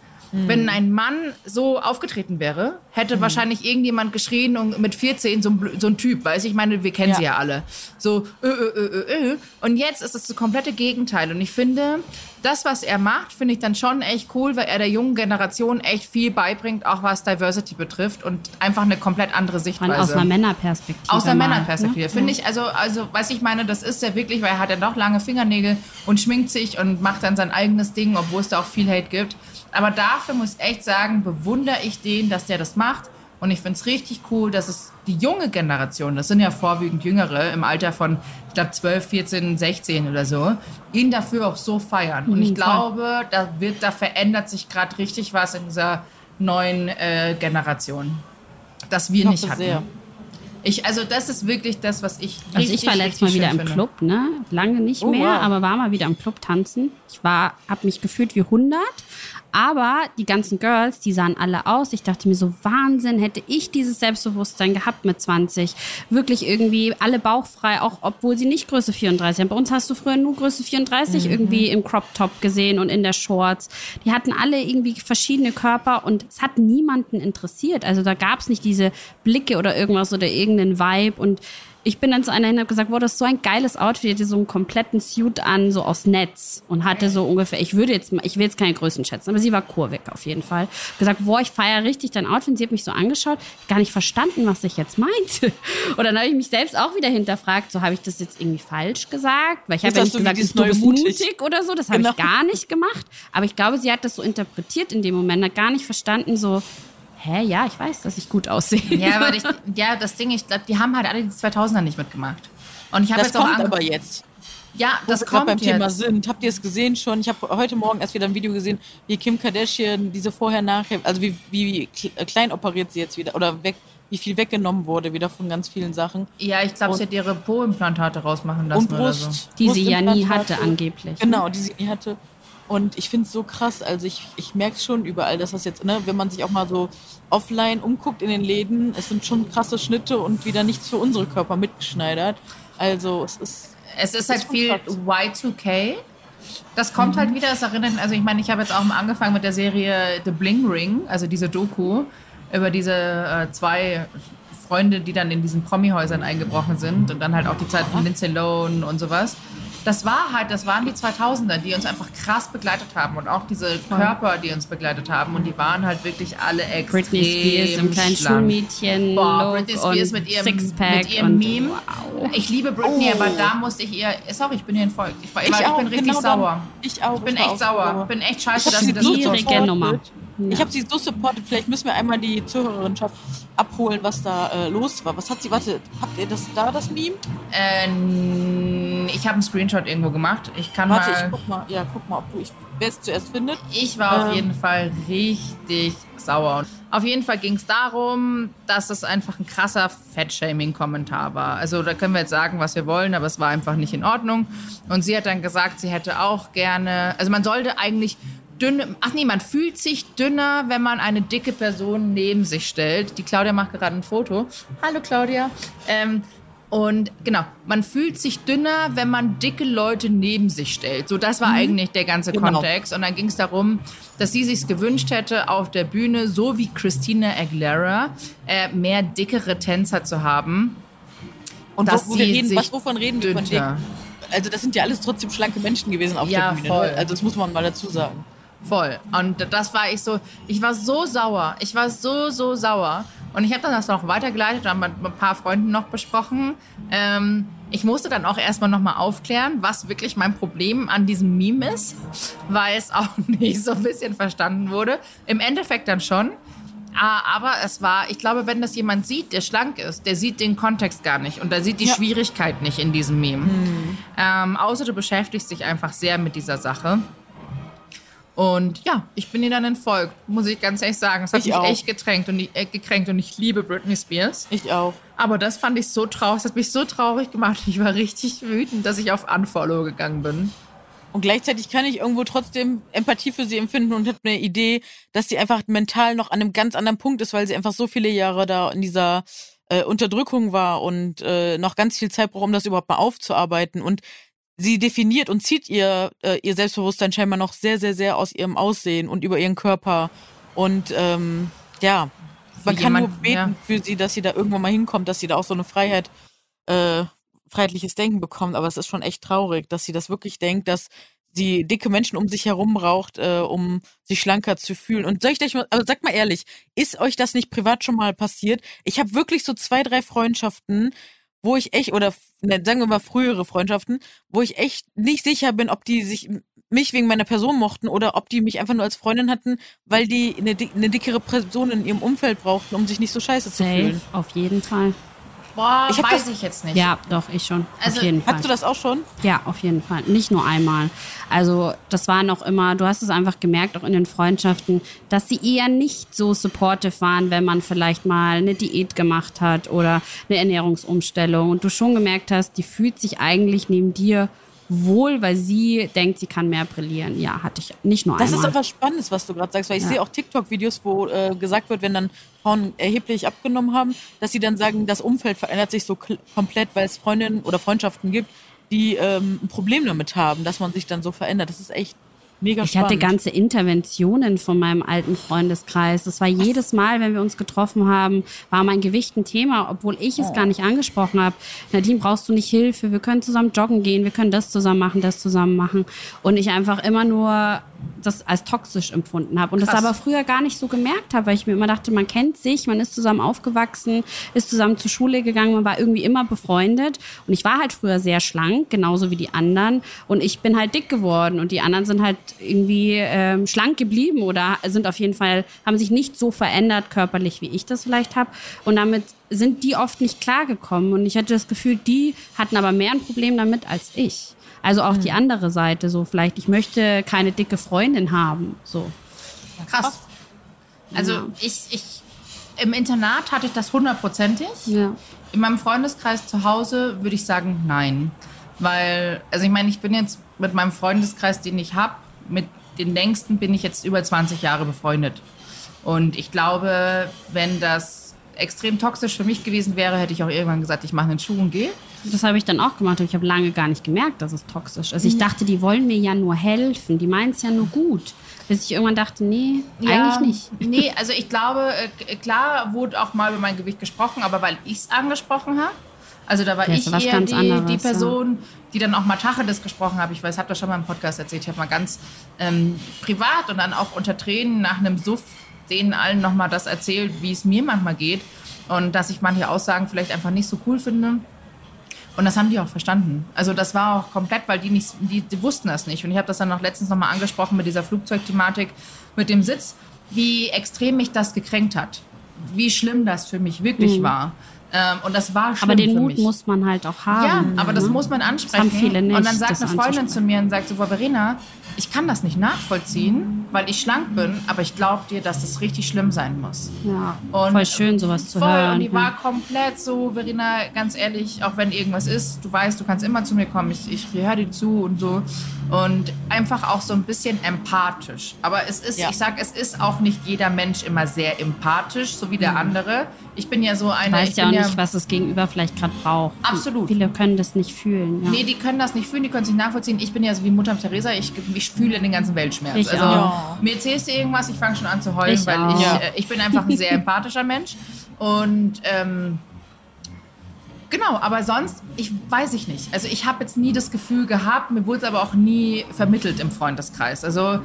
wenn ein Mann so aufgetreten wäre, hätte wahrscheinlich irgendjemand geschrien und mit 14 so ein, so ein Typ, weiß ich, ich meine, wir kennen Ja. sie ja alle. So, ö, ö, ö, ö. Und jetzt ist es das komplette Gegenteil. Und ich finde, das, was er macht, finde ich dann schon echt cool, weil er der jungen Generation echt viel beibringt, auch was Diversity betrifft und einfach eine komplett andere Sichtweise. aus einer Männerperspektive. Aus der mal, Männerperspektive. ne? Finde ich, also, also, was ich meine, das ist ja wirklich, weil er hat ja doch lange Fingernägel und schminkt sich und macht dann sein eigenes Ding, obwohl es da auch viel Hate gibt. Aber dafür muss ich echt sagen, bewundere ich den, dass der das macht. Und ich finde es richtig cool, dass es die junge Generation, das sind ja vorwiegend Jüngere im Alter von, ich glaube, 12, 14, 16 oder so, ihn dafür auch so feiern. Und ich Mhm, glaube, da, wird, da verändert sich gerade richtig was in dieser neuen äh, Generation, das wir Ich nicht hatten. sehr. Ich, also das ist wirklich das, was ich richtig, Also ich war letztes Mal wieder im finde. Club, ne? Lange nicht Oh, mehr, wow. aber war mal wieder im Club tanzen. Ich war, habe mich gefühlt wie 100. Aber die ganzen Girls, die sahen alle aus. Ich dachte mir so, Wahnsinn, hätte ich dieses Selbstbewusstsein gehabt mit 20. Wirklich irgendwie alle bauchfrei, auch obwohl sie nicht Größe 34 haben. Bei uns hast du früher nur Größe 34 irgendwie im Crop Top gesehen und in der Shorts. Die hatten alle irgendwie verschiedene Körper und es hat niemanden interessiert. Also da gab es nicht diese Blicke oder irgendwas oder irgendeinen Vibe und ich bin dann zu einer hin und habe gesagt, wow, das ist so ein geiles Outfit, die hatte so einen kompletten Suit an, so aus Netz und hatte so ungefähr, ich würde jetzt, ich will jetzt keine Größen schätzen, aber sie war kurvig auf jeden Fall. Gesagt, boah, ich feiere richtig dein Outfit. Und sie hat mich so angeschaut, gar nicht verstanden, was ich jetzt meinte. Und dann habe ich mich selbst auch wieder hinterfragt, so habe ich das jetzt irgendwie falsch gesagt, weil ich habe ja nicht so gesagt, du bist mutig? mutig oder so, das habe Genau. ich gar nicht gemacht. Aber ich glaube, sie hat das so interpretiert in dem Moment, hat gar nicht verstanden, so, hä, ja, ich weiß, dass ich gut aussehe. Ja, weil *laughs* ich, ja, das Ding, ich glaube, die haben halt alle die 2000er nicht mitgemacht. Und ich habe Das jetzt auch kommt ange- aber jetzt. Ja, Wo das wir kommt beim Thema jetzt. sind. Habt ihr es gesehen schon? Ich habe heute Morgen erst wieder ein Video gesehen, wie Kim Kardashian diese vorher-nachher, also wie, wie kle- äh, klein operiert sie jetzt wieder oder weg, wie viel weggenommen wurde wieder von ganz vielen Sachen. Ja, ich glaube, sie hat ihre Po-Implantate rausmachen lassen Und oder Brust. so. Die sie ja nie hatte angeblich. Genau, die sie nie hatte. Und ich finde es so krass. Also ich, ich merke schon überall, dass das jetzt, ne, wenn man sich auch mal so offline umguckt in den Läden, es sind schon krasse Schnitte und wieder nichts für unsere Körper mitgeschneidert. Also es ist. Es ist halt viel krass. Y2K. Das kommt halt wieder, es erinnert, also ich meine, ich habe jetzt auch mal angefangen mit der Serie The Bling Ring, also diese Doku über diese äh, zwei Freunde, die dann in diesen Promi-Häusern eingebrochen sind und dann halt auch die Zeit von Lindsay Lohan und sowas. Das war halt, das waren die 2000er, die uns einfach krass begleitet haben und auch diese Körper, die uns begleitet haben und die waren halt wirklich alle extrem Britney Spears im kleinen schlank. Schulmädchen. Boah, Britney Spears mit ihrem, Sixpack mit ihrem und Meme. Wow. Ich liebe Britney, Oh. aber da musste ich ihr. Sorry, ich bin ihr entfolgt. Ich, war, ich, war, ich auch, bin richtig genau dann. sauer. Ich auch. Ich bin war echt sauer. Ich bin echt scheiße, Ich dass sie das so supportet. Nummer. Ich habe sie so supportet. Vielleicht müssen wir einmal die Zuhörerinschaft abholen, was da äh, los war. Was hat sie, warte, habt ihr das da, das Meme? Ähm, ich habe einen Screenshot irgendwo gemacht. Ich kann Warte, ich mal. guck mal. Ja, guck mal, ob du, ich, wer es zuerst findet. Ich war auf Ähm. jeden Fall richtig sauer. Auf jeden Fall ging es darum, dass es einfach ein krasser Fettshaming-Kommentar war. Also da können wir jetzt sagen, was wir wollen, aber es war einfach nicht in Ordnung. Und sie hat dann gesagt, sie hätte auch gerne, also man sollte eigentlich dünne, ach nee, man fühlt sich dünner, wenn man eine dicke Person neben sich stellt. Die Claudia macht gerade ein Foto. Hallo Claudia. Ähm, und genau, man fühlt sich dünner, wenn man dicke Leute neben sich stellt. So, das war eigentlich der ganze Genau. Kontext. Und dann ging es darum, dass sie sich gewünscht hätte, auf der Bühne, so wie Christina Aguilera, äh, mehr dickere Tänzer zu haben. Und Dass wo, wo reden, was, wovon reden wir von dünner. denen? Also das sind ja alles trotzdem schlanke Menschen gewesen auf Ja, der Bühne. voll. Ne? Also das muss man mal dazu sagen. Voll. Und das war ich so, ich war so sauer. Ich war so, so sauer. Und ich habe dann das noch weitergeleitet und mit ein paar Freunden noch besprochen. Ähm, ich musste dann auch erstmal nochmal aufklären, was wirklich mein Problem an diesem Meme ist, weil es auch *laughs* nicht so ein bisschen verstanden wurde. Im Endeffekt dann schon. Ah, Aber es war, ich glaube, wenn das jemand sieht, der schlank ist, der sieht den Kontext gar nicht und der sieht die Ja. Schwierigkeit nicht in diesem Meme. Ähm, außer du beschäftigst dich einfach sehr mit dieser Sache. Und ja, ich bin ihr dann entfolgt, muss ich ganz ehrlich sagen. Es hat Ich mich auch. echt getränkt und, ich- äh, gekränkt und ich liebe Britney Spears. Ich auch. Aber das fand ich so traurig, das hat mich so traurig gemacht. Ich war richtig wütend, dass ich auf Unfollow gegangen bin. Und gleichzeitig kann ich irgendwo trotzdem Empathie für sie empfinden und habe eine Idee, dass sie einfach mental noch an einem ganz anderen Punkt ist, weil sie einfach so viele Jahre da in dieser äh, Unterdrückung war und äh, noch ganz viel Zeit braucht, um das überhaupt mal aufzuarbeiten. Und sie definiert und zieht ihr, äh, ihr Selbstbewusstsein scheinbar noch sehr, sehr, sehr aus ihrem Aussehen und über ihren Körper. Und ähm, ja, man Wie kann nur beten ja. für sie, dass sie da irgendwann mal hinkommt, dass sie da auch so eine Freiheit äh, freiheitliches Denken bekommt, aber es ist schon echt traurig, dass sie das wirklich denkt, dass sie dicke Menschen um sich herum braucht, äh, um sich schlanker zu fühlen. Und soll ich euch mal, aber sagt mal ehrlich, ist euch das nicht privat schon mal passiert? Ich habe wirklich so zwei, drei Freundschaften, wo ich echt, oder ne, sagen wir mal frühere Freundschaften, wo ich echt nicht sicher bin, ob die sich mich wegen meiner Person mochten oder ob die mich einfach nur als Freundin hatten, weil die eine, eine dickere Person in ihrem Umfeld brauchten, um sich nicht so scheiße zu Safe, fühlen. auf jeden Fall. Boah, Ich weiß das- ich jetzt nicht. Ja, doch, ich schon. Also, auf jeden Fall. Hast du das auch schon? Ja, auf jeden Fall. Nicht nur einmal. Also das war noch immer, du hast es einfach gemerkt, auch in den Freundschaften, dass sie eher nicht so supportive waren, wenn man vielleicht mal eine Diät gemacht hat oder eine Ernährungsumstellung und du schon gemerkt hast, die fühlt sich eigentlich neben dir wohl, weil sie denkt, sie kann mehr brillieren. Ja, hatte ich nicht nur Das einmal. ist auch was Spannendes, was du gerade sagst, weil ich Ja. sehe auch TikTok-Videos, wo äh, gesagt wird, wenn dann Frauen erheblich abgenommen haben, dass sie dann sagen, das Umfeld verändert sich so komplett, weil es Freundinnen oder Freundschaften gibt, die ähm, ein Problem damit haben, dass man sich dann so verändert. Das ist echt mega Ich spannend. hatte ganze Interventionen von meinem alten Freundeskreis. Das war jedes Mal, wenn wir uns getroffen haben, war mein Gewicht ein Thema, obwohl ich es gar nicht angesprochen habe. Nadine, brauchst du nicht Hilfe? Wir können zusammen joggen gehen, wir können das zusammen machen, das zusammen machen. Und ich einfach immer nur das als toxisch empfunden habe und das Krass. aber früher gar nicht so gemerkt habe, weil ich mir immer dachte, man kennt sich, man ist zusammen aufgewachsen, ist zusammen zur Schule gegangen, man war irgendwie immer befreundet und ich war halt früher sehr schlank, genauso wie die anderen und ich bin halt dick geworden und die anderen sind halt irgendwie ähm, schlank geblieben oder sind auf jeden Fall, haben sich nicht so verändert körperlich, wie ich das vielleicht habe und damit sind die oft nicht klargekommen und ich hatte das Gefühl, die hatten aber mehr ein Problem damit als ich. Also auch die andere Seite, so vielleicht, ich möchte keine dicke Freundin haben, so. Krass. Also ich, ich, im Internat hatte ich das hundertprozentig. Ja. In meinem Freundeskreis zu Hause würde ich sagen, nein. Weil, also ich meine, ich bin jetzt mit meinem Freundeskreis, den ich habe, mit den längsten bin ich jetzt über 20 Jahre befreundet. Und ich glaube, wenn das extrem toxisch für mich gewesen wäre, hätte ich auch irgendwann gesagt, ich mache einen Schuh und gehe. Das habe ich dann auch gemacht, aber ich habe lange gar nicht gemerkt, dass es toxisch ist. Also ich dachte, die wollen mir ja nur helfen, die meinen es ja nur gut. Bis ich irgendwann dachte, nee, eigentlich nicht. Nee, also ich glaube, äh, klar wurde auch mal über mein Gewicht gesprochen, aber weil ich es angesprochen habe. Also da war Ja, ich eher ganz die, anderes, die ja. Person, die dann auch mal Tacheles gesprochen habe. Ich weiß, habe das schon mal im Podcast erzählt. Ich habe mal ganz ähm, privat und dann auch unter Tränen nach einem Suff denen allen nochmal das erzählt, wie es mir manchmal geht. Und dass ich manche Aussagen vielleicht einfach nicht so cool finde. Und das haben die auch verstanden. Also das war auch komplett, weil die nicht, die, die wussten das nicht. Und ich habe das dann noch letztens nochmal angesprochen mit dieser Flugzeugthematik, mit dem Sitz, wie extrem mich das gekränkt hat. Wie schlimm das für mich wirklich war. Ähm, und das war Mhm. Aber den Mut muss man halt auch haben. Ja, aber das ne? muss man ansprechen. Das haben viele nicht, und dann sagt das eine Freundin zu mir und sagt so, Verena, ich kann das nicht nachvollziehen, weil ich schlank bin, aber ich glaube dir, dass das richtig schlimm sein muss. Ja, Und voll schön, sowas zu Voll, hören. und die ja. war komplett so, Verena, ganz ehrlich, auch wenn irgendwas ist, du weißt, du kannst immer zu mir kommen, ich, ich höre dir zu und so. Und einfach auch so ein bisschen empathisch. Aber es ist, Ja. ich sag, es ist auch nicht jeder Mensch immer sehr empathisch, so wie der Mhm. andere. Ich bin ja so eine. weißt ich ja auch nicht, was das Gegenüber vielleicht gerade braucht. Absolut. Viele können das nicht fühlen. Ja. Nee, die können das nicht fühlen, die können es nicht nachvollziehen. Ich bin ja so wie Mutter Teresa, ich, ich fühle den ganzen Weltschmerz. Ich also auch. mir erzählst du irgendwas, ich fange schon an zu heulen, Ich weil ich, äh, ich bin einfach ein sehr empathischer Mensch. Und ähm, genau, aber sonst, ich weiß ich nicht. Also ich habe jetzt nie das Gefühl gehabt, mir wurde es aber auch nie vermittelt im Freundeskreis. Also,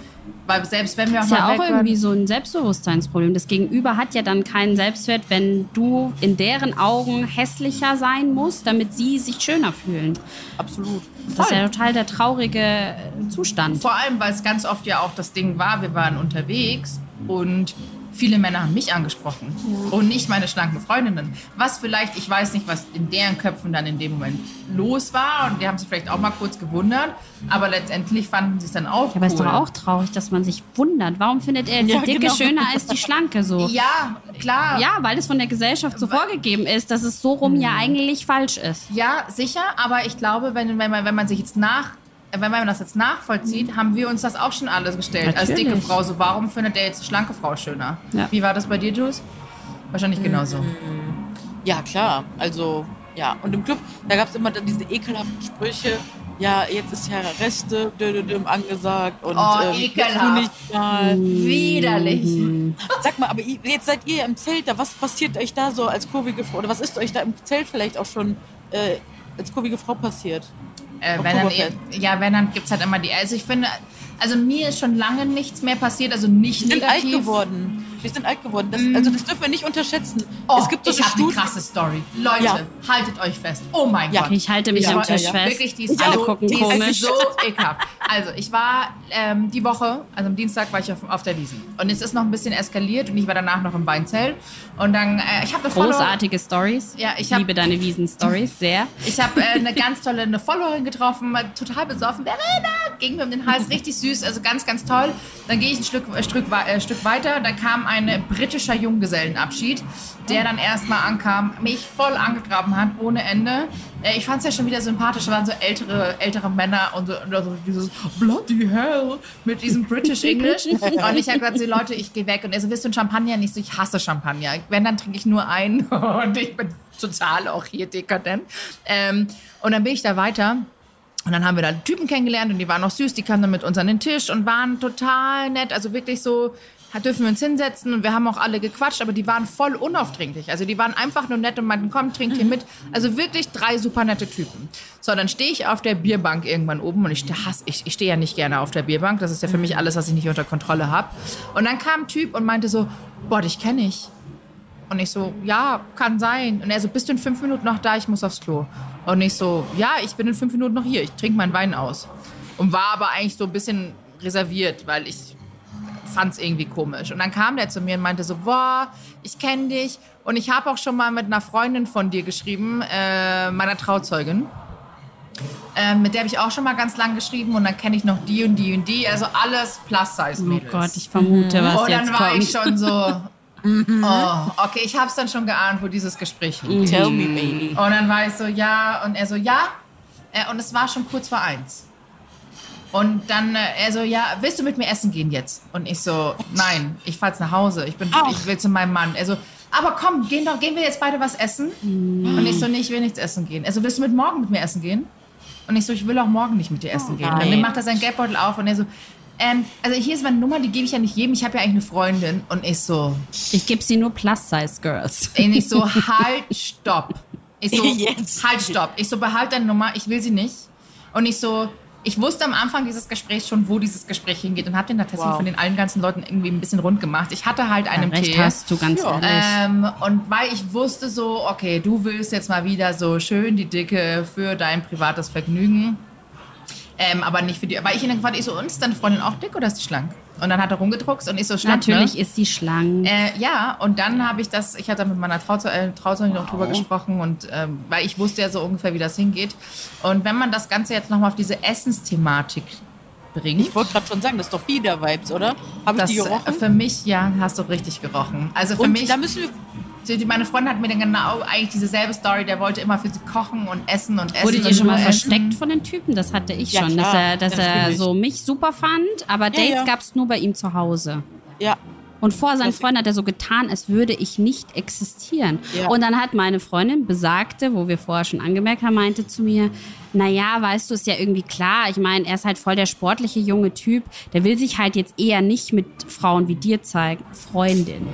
weil selbst wenn wir auch ist ja auch irgendwie so ein Selbstbewusstseinsproblem. Das Gegenüber hat ja dann keinen Selbstwert, wenn du in deren Augen hässlicher sein musst, damit sie sich schöner fühlen. Absolut. Das ist Voll. ja total der traurige äh, Zustand. Vor allem, weil es ganz oft ja auch das Ding war, wir waren unterwegs und viele Männer haben mich angesprochen und nicht meine schlanken Freundinnen. Was vielleicht, ich weiß nicht, was in deren Köpfen dann in dem Moment los war und die haben sich vielleicht auch mal kurz gewundert, aber letztendlich fanden sie es dann auch Ja, aber cool. ist doch auch traurig, dass man sich wundert. Warum findet er jetzt Ja, die Dicke genau. schöner als die Schlanke so? Ja, klar. Ja, weil es von der Gesellschaft so vorgegeben ist, dass es so rum ja eigentlich falsch ist. Ja, sicher, aber ich glaube, wenn, wenn, man, wenn man sich jetzt nach, wenn man das jetzt nachvollzieht, haben wir uns das auch schon alles gestellt als Natürlich. dicke Frau. So, warum findet er jetzt schlanke Frau schöner? Ja. Wie war das bei dir, Jules? Wahrscheinlich genauso. Ja, klar. Also, ja. Und im Club, da gab es immer dann diese ekelhaften Sprüche. Ja, jetzt ist ja Reste angesagt und Oh, ähm, ekelhaft. tu nicht mal. Widerlich. *laughs* Sag mal, aber jetzt seid ihr im Zelt da. Was passiert euch da so als kurvige Frau? Oder was ist euch da im Zelt vielleicht auch schon äh, als kurvige Frau passiert? Äh, wenn dann, eh- ja, wenn dann gibt es halt immer die. Also ich finde, also mir ist schon lange nichts mehr passiert, also nicht Wir sind alt negativ. geworden. Wir sind alt geworden. Das, also das dürfen wir nicht unterschätzen. Oh, es gibt so ich eine habe eine krasse Story. Leute, Ja. haltet euch fest. Oh mein Ja. Gott. Ich halte mich Ich am Tisch ja, fest. Wirklich, die ist Alle so, gucken die komisch. ist so ekelhaft. Also, ich war ähm, die Woche, also am Dienstag war ich auf, auf der Wiesen. Und es ist noch ein bisschen eskaliert und ich war danach noch im Weinzelt. Und dann, äh, ich habe eine Follow Großartige Stories. Ja, ich hab- liebe deine Wiesen-Stories sehr. Ich habe äh, eine ganz tolle eine Followerin getroffen, total besoffen. Verena ging mir um den Hals, richtig süß, also ganz, ganz toll. Dann gehe ich ein Stück, Stück, äh, Stück weiter. Da kam ein britischer Junggesellenabschied, der dann erstmal ankam, mich voll angegraben hat, ohne Ende. Äh, ich fand es ja schon wieder sympathisch. Da waren so ältere, ältere Männer und so, und so dieses Bloody Hell mit diesem British English. *laughs* Und ich habe gesagt, so, Leute, ich gehe weg. Und er so, willst du Champagner? Nicht so, ich hasse Champagner. Wenn, dann trinke ich nur einen. *laughs* Und ich bin total auch hier dekadent. Ähm, und dann bin ich da weiter. Und dann haben wir da Typen kennengelernt und die waren noch süß. Die kamen dann mit uns an den Tisch und waren total nett. Also wirklich so, dürfen wir uns hinsetzen und wir haben auch alle gequatscht, aber die waren voll unaufdringlich. Also die waren einfach nur nett und meinten, komm, trink hier mit. Also wirklich drei super nette Typen. So, dann stehe ich auf der Bierbank irgendwann oben und ich hasse, ich, ich stehe ja nicht gerne auf der Bierbank. Das ist ja für mich alles, was ich nicht unter Kontrolle habe. Und dann kam ein Typ und meinte so, boah, dich kenne ich. Und ich so, ja, kann sein. Und er so, bist du in fünf Minuten noch da? Ich muss aufs Klo. Und ich so, ja, ich bin in fünf Minuten noch hier. Ich trinke meinen Wein aus. Und war aber eigentlich so ein bisschen reserviert, weil ich fand es irgendwie komisch. Und dann kam der zu mir und meinte so, boah, ich kenne dich. Und ich habe auch schon mal mit einer Freundin von dir geschrieben, äh, meiner Trauzeugin. Ähm, mit der habe ich auch schon mal ganz lang geschrieben. Und dann kenne ich noch die und die und die. Also alles Oh Plus-Size-Mädels. Gott, ich vermute, was Und dann jetzt war ich kommt. schon so, *laughs* oh, okay, ich habe es dann schon geahnt, wo dieses Gespräch hingeht. Tell me, baby. Und dann war ich so, ja, und er so, ja. Äh, Und es war schon kurz vor eins. Und dann äh, er so, ja, willst du mit mir essen gehen jetzt? Und ich so, nein, ich fahr jetzt nach Hause. Ich, bin, Ach. ich will zu meinem Mann. Er so, aber komm, gehen, doch, gehen wir jetzt beide was essen? Und ich so, nee, ich will nichts essen gehen. Also willst du mit morgen mit mir essen gehen? Und ich so, ich will auch morgen nicht mit dir essen gehen. nein. Dann macht er seinen Geldbeutel auf und er so, ähm, also hier ist meine Nummer, die gebe ich ja nicht jedem. Ich habe ja eigentlich eine Freundin. Und ich so, Ich gebe sie nur Plus-Size-Girls. und ich so, *laughs* halt, stopp. Ich so, Jetzt. halt, stopp. Ich so, behalt deine Nummer, ich will sie nicht. Und ich so, ich wusste am Anfang dieses Gesprächs schon, wo dieses Gespräch hingeht und habe den tatsächlich Wow. von den allen ganzen Leuten irgendwie ein bisschen rund gemacht. Ich hatte halt einen Recht Tee. hast du, ganz Ja. ehrlich. Ähm, und weil ich wusste so, okay, du willst jetzt mal wieder so schön die Dicke für dein privates Vergnügen. Ähm, aber nicht für die. Weil ich ihn dann gefragt, ich so, und ist deine Freundin auch dick oder ist die schlank? Und dann hat er rumgedruckst und ich so, schlank, Natürlich ne? ist sie schlank. Äh, ja, und dann habe ich das, ich hatte mit meiner Trauze äh, Trauzeugin noch drüber gesprochen und ähm, weil ich wusste ja so ungefähr, wie das hingeht. Und wenn man das Ganze jetzt nochmal auf diese Essensthematik bringt, Ich wollte gerade schon sagen, das ist doch Fieder-Vibes, oder? Habe ich die äh, gerochen? für mich, ja, hast du richtig gerochen. Also für Und mich, da müssen wir. Meine Freundin hat mir dann genau eigentlich dieselbe Story, der wollte immer für sie kochen und essen und essen. Wurdet ihr schon mal essen. versteckt von den Typen? Das hatte ich Ja, schon. klar. Dass er, dass er Natürlich. so mich super fand, aber Dates ja. gab es nur bei ihm zu Hause. Ja. Und vor seinen Freunden hat er so getan, als würde ich nicht existieren. Ja. Und dann hat meine Freundin besagte, wo wir vorher schon angemerkt haben, meinte zu mir, naja, weißt du, ist ja irgendwie klar. Ich meine, er ist halt voll der sportliche junge Typ. Der will sich halt jetzt eher nicht mit Frauen wie dir zeigen. Freundin.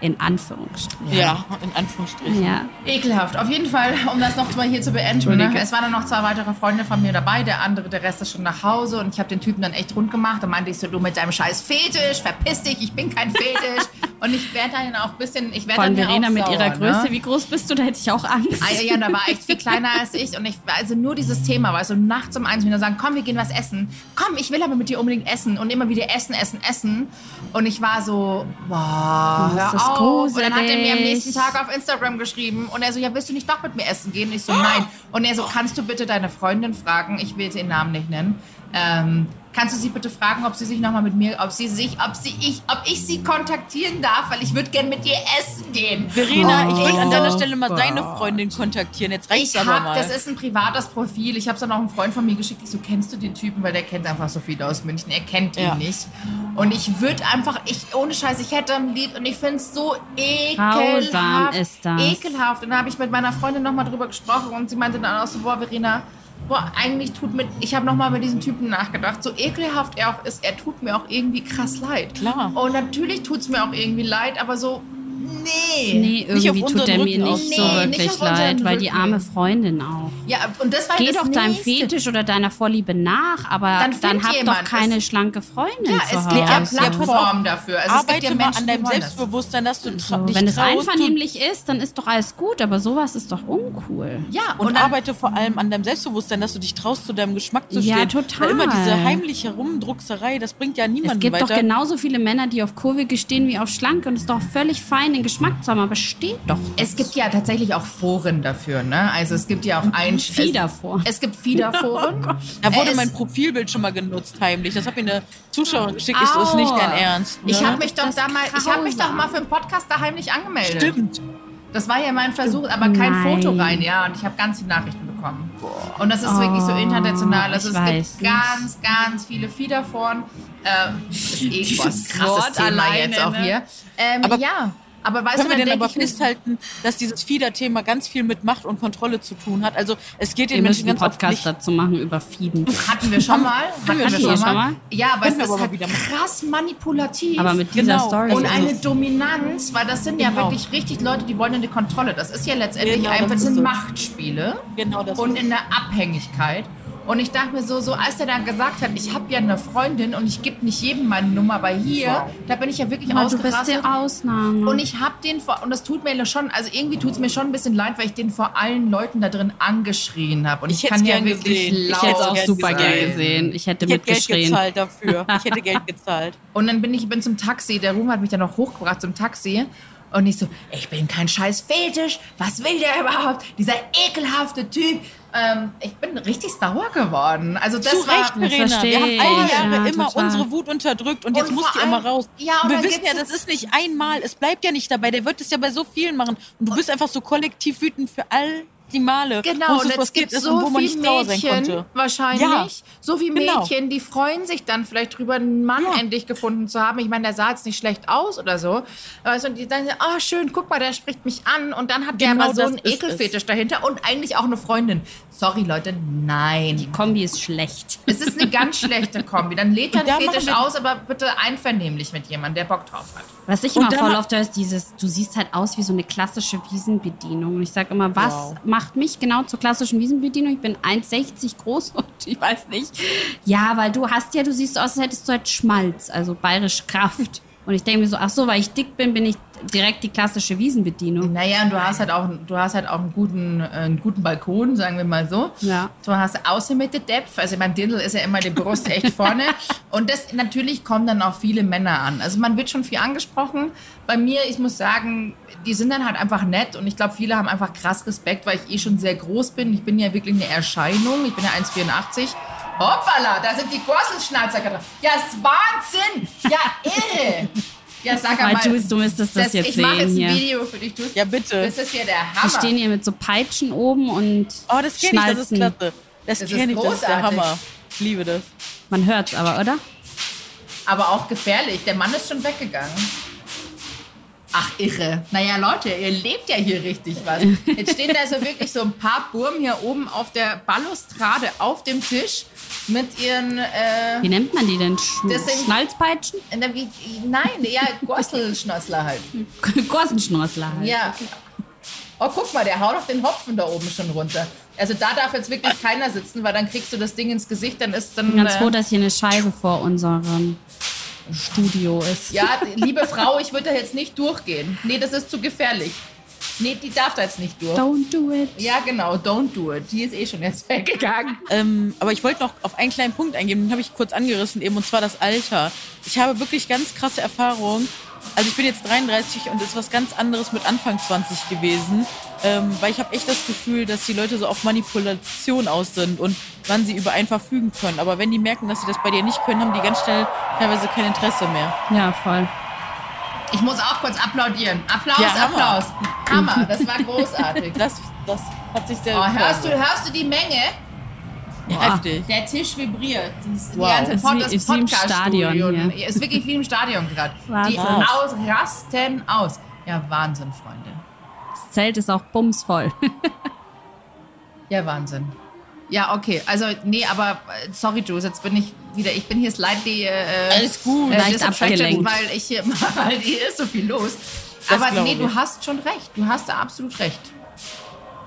In Anführungsstrichen. Ja, in Anführungsstrichen. Ja. Ekelhaft. Auf jeden Fall, um das noch mal hier zu beenden. Ne? Es waren dann noch zwei weitere Freunde von mir dabei. Der andere, der Rest ist schon nach Hause. Und ich habe den Typen dann echt rund gemacht. Und meinte ich so, du mit deinem scheiß Fetisch, verpiss dich, ich bin kein Fetisch. *laughs* und ich werde dann auch ein bisschen, ich werde Von dann Verena auch mit sauer, ihrer Größe. Ne? Wie groß bist du? Da hätte ich auch Angst. Ah, ja, ja, da war echt viel kleiner als ich. Und ich, also nur dieses Thema, weißt du, nachts um eins wieder sagen, komm, wir gehen was essen. Komm, ich will aber mit dir unbedingt essen. Und immer wieder essen, essen, essen. Und ich war so, boah, Oh, hör ist das auf. Und dann hat er mir am gruselig. nächsten Tag auf Instagram geschrieben. Und er so, ja, willst du nicht doch mit mir essen gehen? Und ich so, nein. Und er so, kannst du bitte deine Freundin fragen, ich will ihren Namen nicht nennen, ähm, kannst du sie bitte fragen, ob sie sich nochmal mit mir, ob sie sich, ob sie, ich, ob ich sie kontaktieren darf, weil ich würde gern mit dir essen gehen. Verena, ich würde an deiner Oh Stelle mal Gott. deine Freundin kontaktieren. Jetzt reicht's Ich aber hab, mal. das ist ein privates Profil. Ich habe es dann auch einem Freund von mir geschickt. Ich so, kennst du den Typen? Weil der kennt einfach so viele aus München. Er kennt ihn Ja. nicht. Und ich würde einfach, ich, ohne Scheiß, ich hätte ihn lieb. Und ich finde es so Grausam ekelhaft. ist das. Ekelhaft. Und dann habe ich mit meiner Freundin nochmal drüber gesprochen. Und sie meinte dann auch so, boah, Verena, boah, eigentlich tut mir, ich habe nochmal über diesen Typen nachgedacht. So ekelhaft er auch ist, er tut mir auch irgendwie krass leid. Klar. Und natürlich tut es mir auch irgendwie leid, aber so, Nee. Nee, Nicht auf irgendwie tut unseren er mir nicht so Nee, nicht wirklich unseren leid, weil die arme Freundin auch. Ja, und das war Geh das doch deinem nächste. Fetisch oder deiner Vorliebe nach, aber Dann dann, hab jemand. doch keine Es- schlanke Freundin Ja, zu es gibt ja Hause. pass auf. Plattformen dafür. Also es gibt Arbeite ja mal Menschen, an deinem. Selbstbewusstsein, dass du So, dich wenn es einvernehmlich ist, dann ist doch alles gut, aber sowas ist doch uncool. Ja, Und, und, dann, arbeite vor allem an deinem Selbstbewusstsein, dass du dich traust, zu deinem Geschmack zu Ja, stehen. total. Weil immer diese heimliche Rumdruckserei, das bringt ja Es niemanden gibt weiter. doch genauso viele Männer, die auf kurvige stehen wie auf schlanke und es ist doch völlig fein, den Geschmack zu haben, aber steht doch. es gibt ja tatsächlich auch Foren dafür, ne? Also es gibt ja auch ein Fiederforen. Es, es gibt Fiederforen. *laughs* Da wurde Es- mein Profilbild schon mal genutzt, heimlich. Das hat mir eine Zuschauerin geschickt. Ist nicht dein Ernst. Ne? Ich habe mich doch Das da mal, ich habe mich doch mal für einen Podcast da heimlich angemeldet. Stimmt. Das war ja mein Versuch, aber kein Nein. Foto rein, ja. Und ich habe ganz viele Nachrichten bekommen. Und das ist wirklich so Oh, international. Also ich es weiß gibt nicht. ganz, ganz viele Fiederforen. Ähm, das ist eh *laughs* Dieses was krasses Wort Thema alleine, jetzt auch ne? hier. Ähm, Aber ja, aber weißt Können du, wir denn aber festhalten, dass dieses Fieder-Thema ganz viel mit Macht und Kontrolle zu tun hat? Also es geht Wir den müssen Menschen einen ganz oft Podcast nicht... dazu machen über Fieden. Hatten wir schon mal. Hatten wir schon wir mal. schon mal? Ja, aber Können wir es ist aber halt mal wieder krass manipulativ. Aber mit dieser Genau. Story. und ist eine Dominanz, weil das sind ja Genau. wirklich richtig Leute, die wollen eine Kontrolle. Das ist ja letztendlich Genau, einfach sind es. Machtspiele Genau das und in der Abhängigkeit. Und ich dachte mir so, so als er dann gesagt hat, ich habe ja eine Freundin und ich gebe nicht jedem meine Nummer, aber hier, da bin ich ja wirklich Aber du bist ausgerastet. die Ausnahme. Und ich habe den vor, und das tut mir schon, also irgendwie tut es mir schon ein bisschen leid, weil ich den vor allen Leuten da drin angeschrien habe. Und ich, Ich kann ja wirklich gesehen. Ich laut ich hätte es auch gern super gesehen. gern gesehen. Ich hätte Ich hätte Geld mitgeschrien. gezahlt dafür. Ich hätte Geld *laughs* gezahlt. Und dann bin ich bin zum Taxi, der Ruhm hat mich dann noch hochgebracht zum Taxi. Und ich so, ich bin kein scheiß Fetisch, was will der überhaupt? Dieser ekelhafte Typ. Ähm, ich bin richtig sauer geworden. Also das Zu war, Recht, Verena. Wir haben all die Jahre ja, immer total. unsere Wut unterdrückt und jetzt Und muss vor die immer raus. Ja, und wir wissen ja, das ist nicht einmal. Es bleibt ja nicht dabei. Der wird es ja bei so vielen machen. Und du bist einfach so kollektiv wütend für all die Male, wo Genau, und gibt gibt es und so viele Mädchen, wahrscheinlich, Ja, so viele genau. Mädchen, die freuen sich dann vielleicht drüber, einen Mann Ja. endlich gefunden zu haben. Ich meine, der sah jetzt nicht schlecht aus oder so. Und die sagen, ah schön, guck mal, der spricht mich an. Und dann hat der Genau aber so das einen es. Ekelfetisch dahinter und eigentlich auch eine Freundin. Sorry, Leute, nein. Die Kombi ist schlecht. Es ist eine ganz *laughs* schlechte Kombi. Dann lädt er einen Fetisch aus, aber bitte einvernehmlich mit jemandem, der Bock drauf hat. Was ich immer voll oft höre, ist dieses, du siehst halt aus wie so eine klassische Wiesenbedienung. Und ich sage immer, was Wow. macht mich genau zur klassischen Wiesenbedienung? Ich bin 1,60 groß und *laughs* ich weiß nicht. Ja, weil du hast ja, du siehst aus, als hättest du halt Schmalz, also bayerisch Kraft. Und ich denke mir so, ach so, weil ich dick bin, bin ich direkt die klassische Wiesenbedienung. Naja, und du hast halt auch, du hast halt auch einen guten, äh, einen guten Balkon, sagen wir mal so. Ja. Du hast außen mit der Depth, also beim Dirndl ist ja immer die Brust *laughs* echt vorne. Und das natürlich kommen dann auch viele Männer an. Also man wird schon viel angesprochen. Bei mir, ich muss sagen, die sind dann halt einfach nett und ich glaube, viele haben einfach krass Respekt, weil ich eh schon sehr groß bin. Ich bin ja wirklich eine Erscheinung. Ich bin ja 1,84. Hoppala, da sind die Gorselschnauzer gerade. Ja, ist Wahnsinn! Ja, irre! Ja, sag Weil mal. du, du müsstest das, jetzt ich mache sehen jetzt ein hier. Video für dich. Du, Ja, bitte. Das ist ja der Die Hammer. stehen hier mit so Peitschen oben und Oh, das kenne ich, das ist klasse. Das, Das kenne ist ich, das ist der großartig. Hammer. Ich liebe das. Man hört's aber, oder? Aber auch gefährlich. Der Mann ist schon weggegangen. Ach, irre. Naja, Leute, ihr lebt ja hier richtig was. Jetzt stehen da so wirklich so ein paar Burmen hier oben auf der Balustrade auf dem Tisch mit ihren, äh, Wie nennt man die denn? Sch sind- Schnalzpeitschen? na, wie, nein, ja, Gorselschnossler halt. *laughs* Gorsenschnorsler halt. Ja. Oh, guck mal, der haut doch den Hopfen da oben schon runter. Also da darf jetzt wirklich keiner sitzen, weil dann kriegst du das Ding ins Gesicht, dann ist dann... Ich bin ganz äh, froh, dass hier eine Scheibe vor unserem Studio ist. Ja, liebe Frau, ich würde da jetzt nicht durchgehen. Nee, das ist zu gefährlich. Nee, die darf da jetzt nicht durch. Don't do it. Ja, genau, don't do it. Die ist eh schon jetzt *laughs* weggegangen. Ähm, aber ich wollte noch auf einen kleinen Punkt eingehen, den habe ich kurz angerissen eben, und zwar das Alter. Ich habe wirklich ganz krasse Erfahrungen. Also ich bin jetzt 33 und ist was ganz anderes mit Anfang 20 gewesen, ähm, weil ich habe echt das Gefühl, dass die Leute so auf Manipulation aus sind und wann sie über einen verfügen können. Aber wenn die merken, dass sie das bei dir nicht können, haben die ganz schnell teilweise kein Interesse mehr. Ja, voll. Ich muss auch kurz applaudieren. Applaus, Ja. Applaus. Hammer, das war *laughs* großartig. Das, das hat sich sehr Oh, hörst, du, hörst du die Menge? Heftig. Der Tisch vibriert. Das, Wow. Die ganze Ist Pod wie- das ist wie im. Stadion hier. Ist wirklich wie im Stadion gerade. *laughs* Die aus, rasten aus. Ja, Wahnsinn, Freunde. Das Zelt ist auch bumsvoll. *laughs* Ja, Wahnsinn. Ja, okay. Also, nee, aber äh, sorry, Jules, jetzt bin ich wieder, ich bin hier slightly äh, Alles gut. äh, Leicht abgelenkt. weil ich hier *laughs* mal, hier ist so viel los. Das Aber nee, du ich. hast schon recht. Du hast da absolut recht.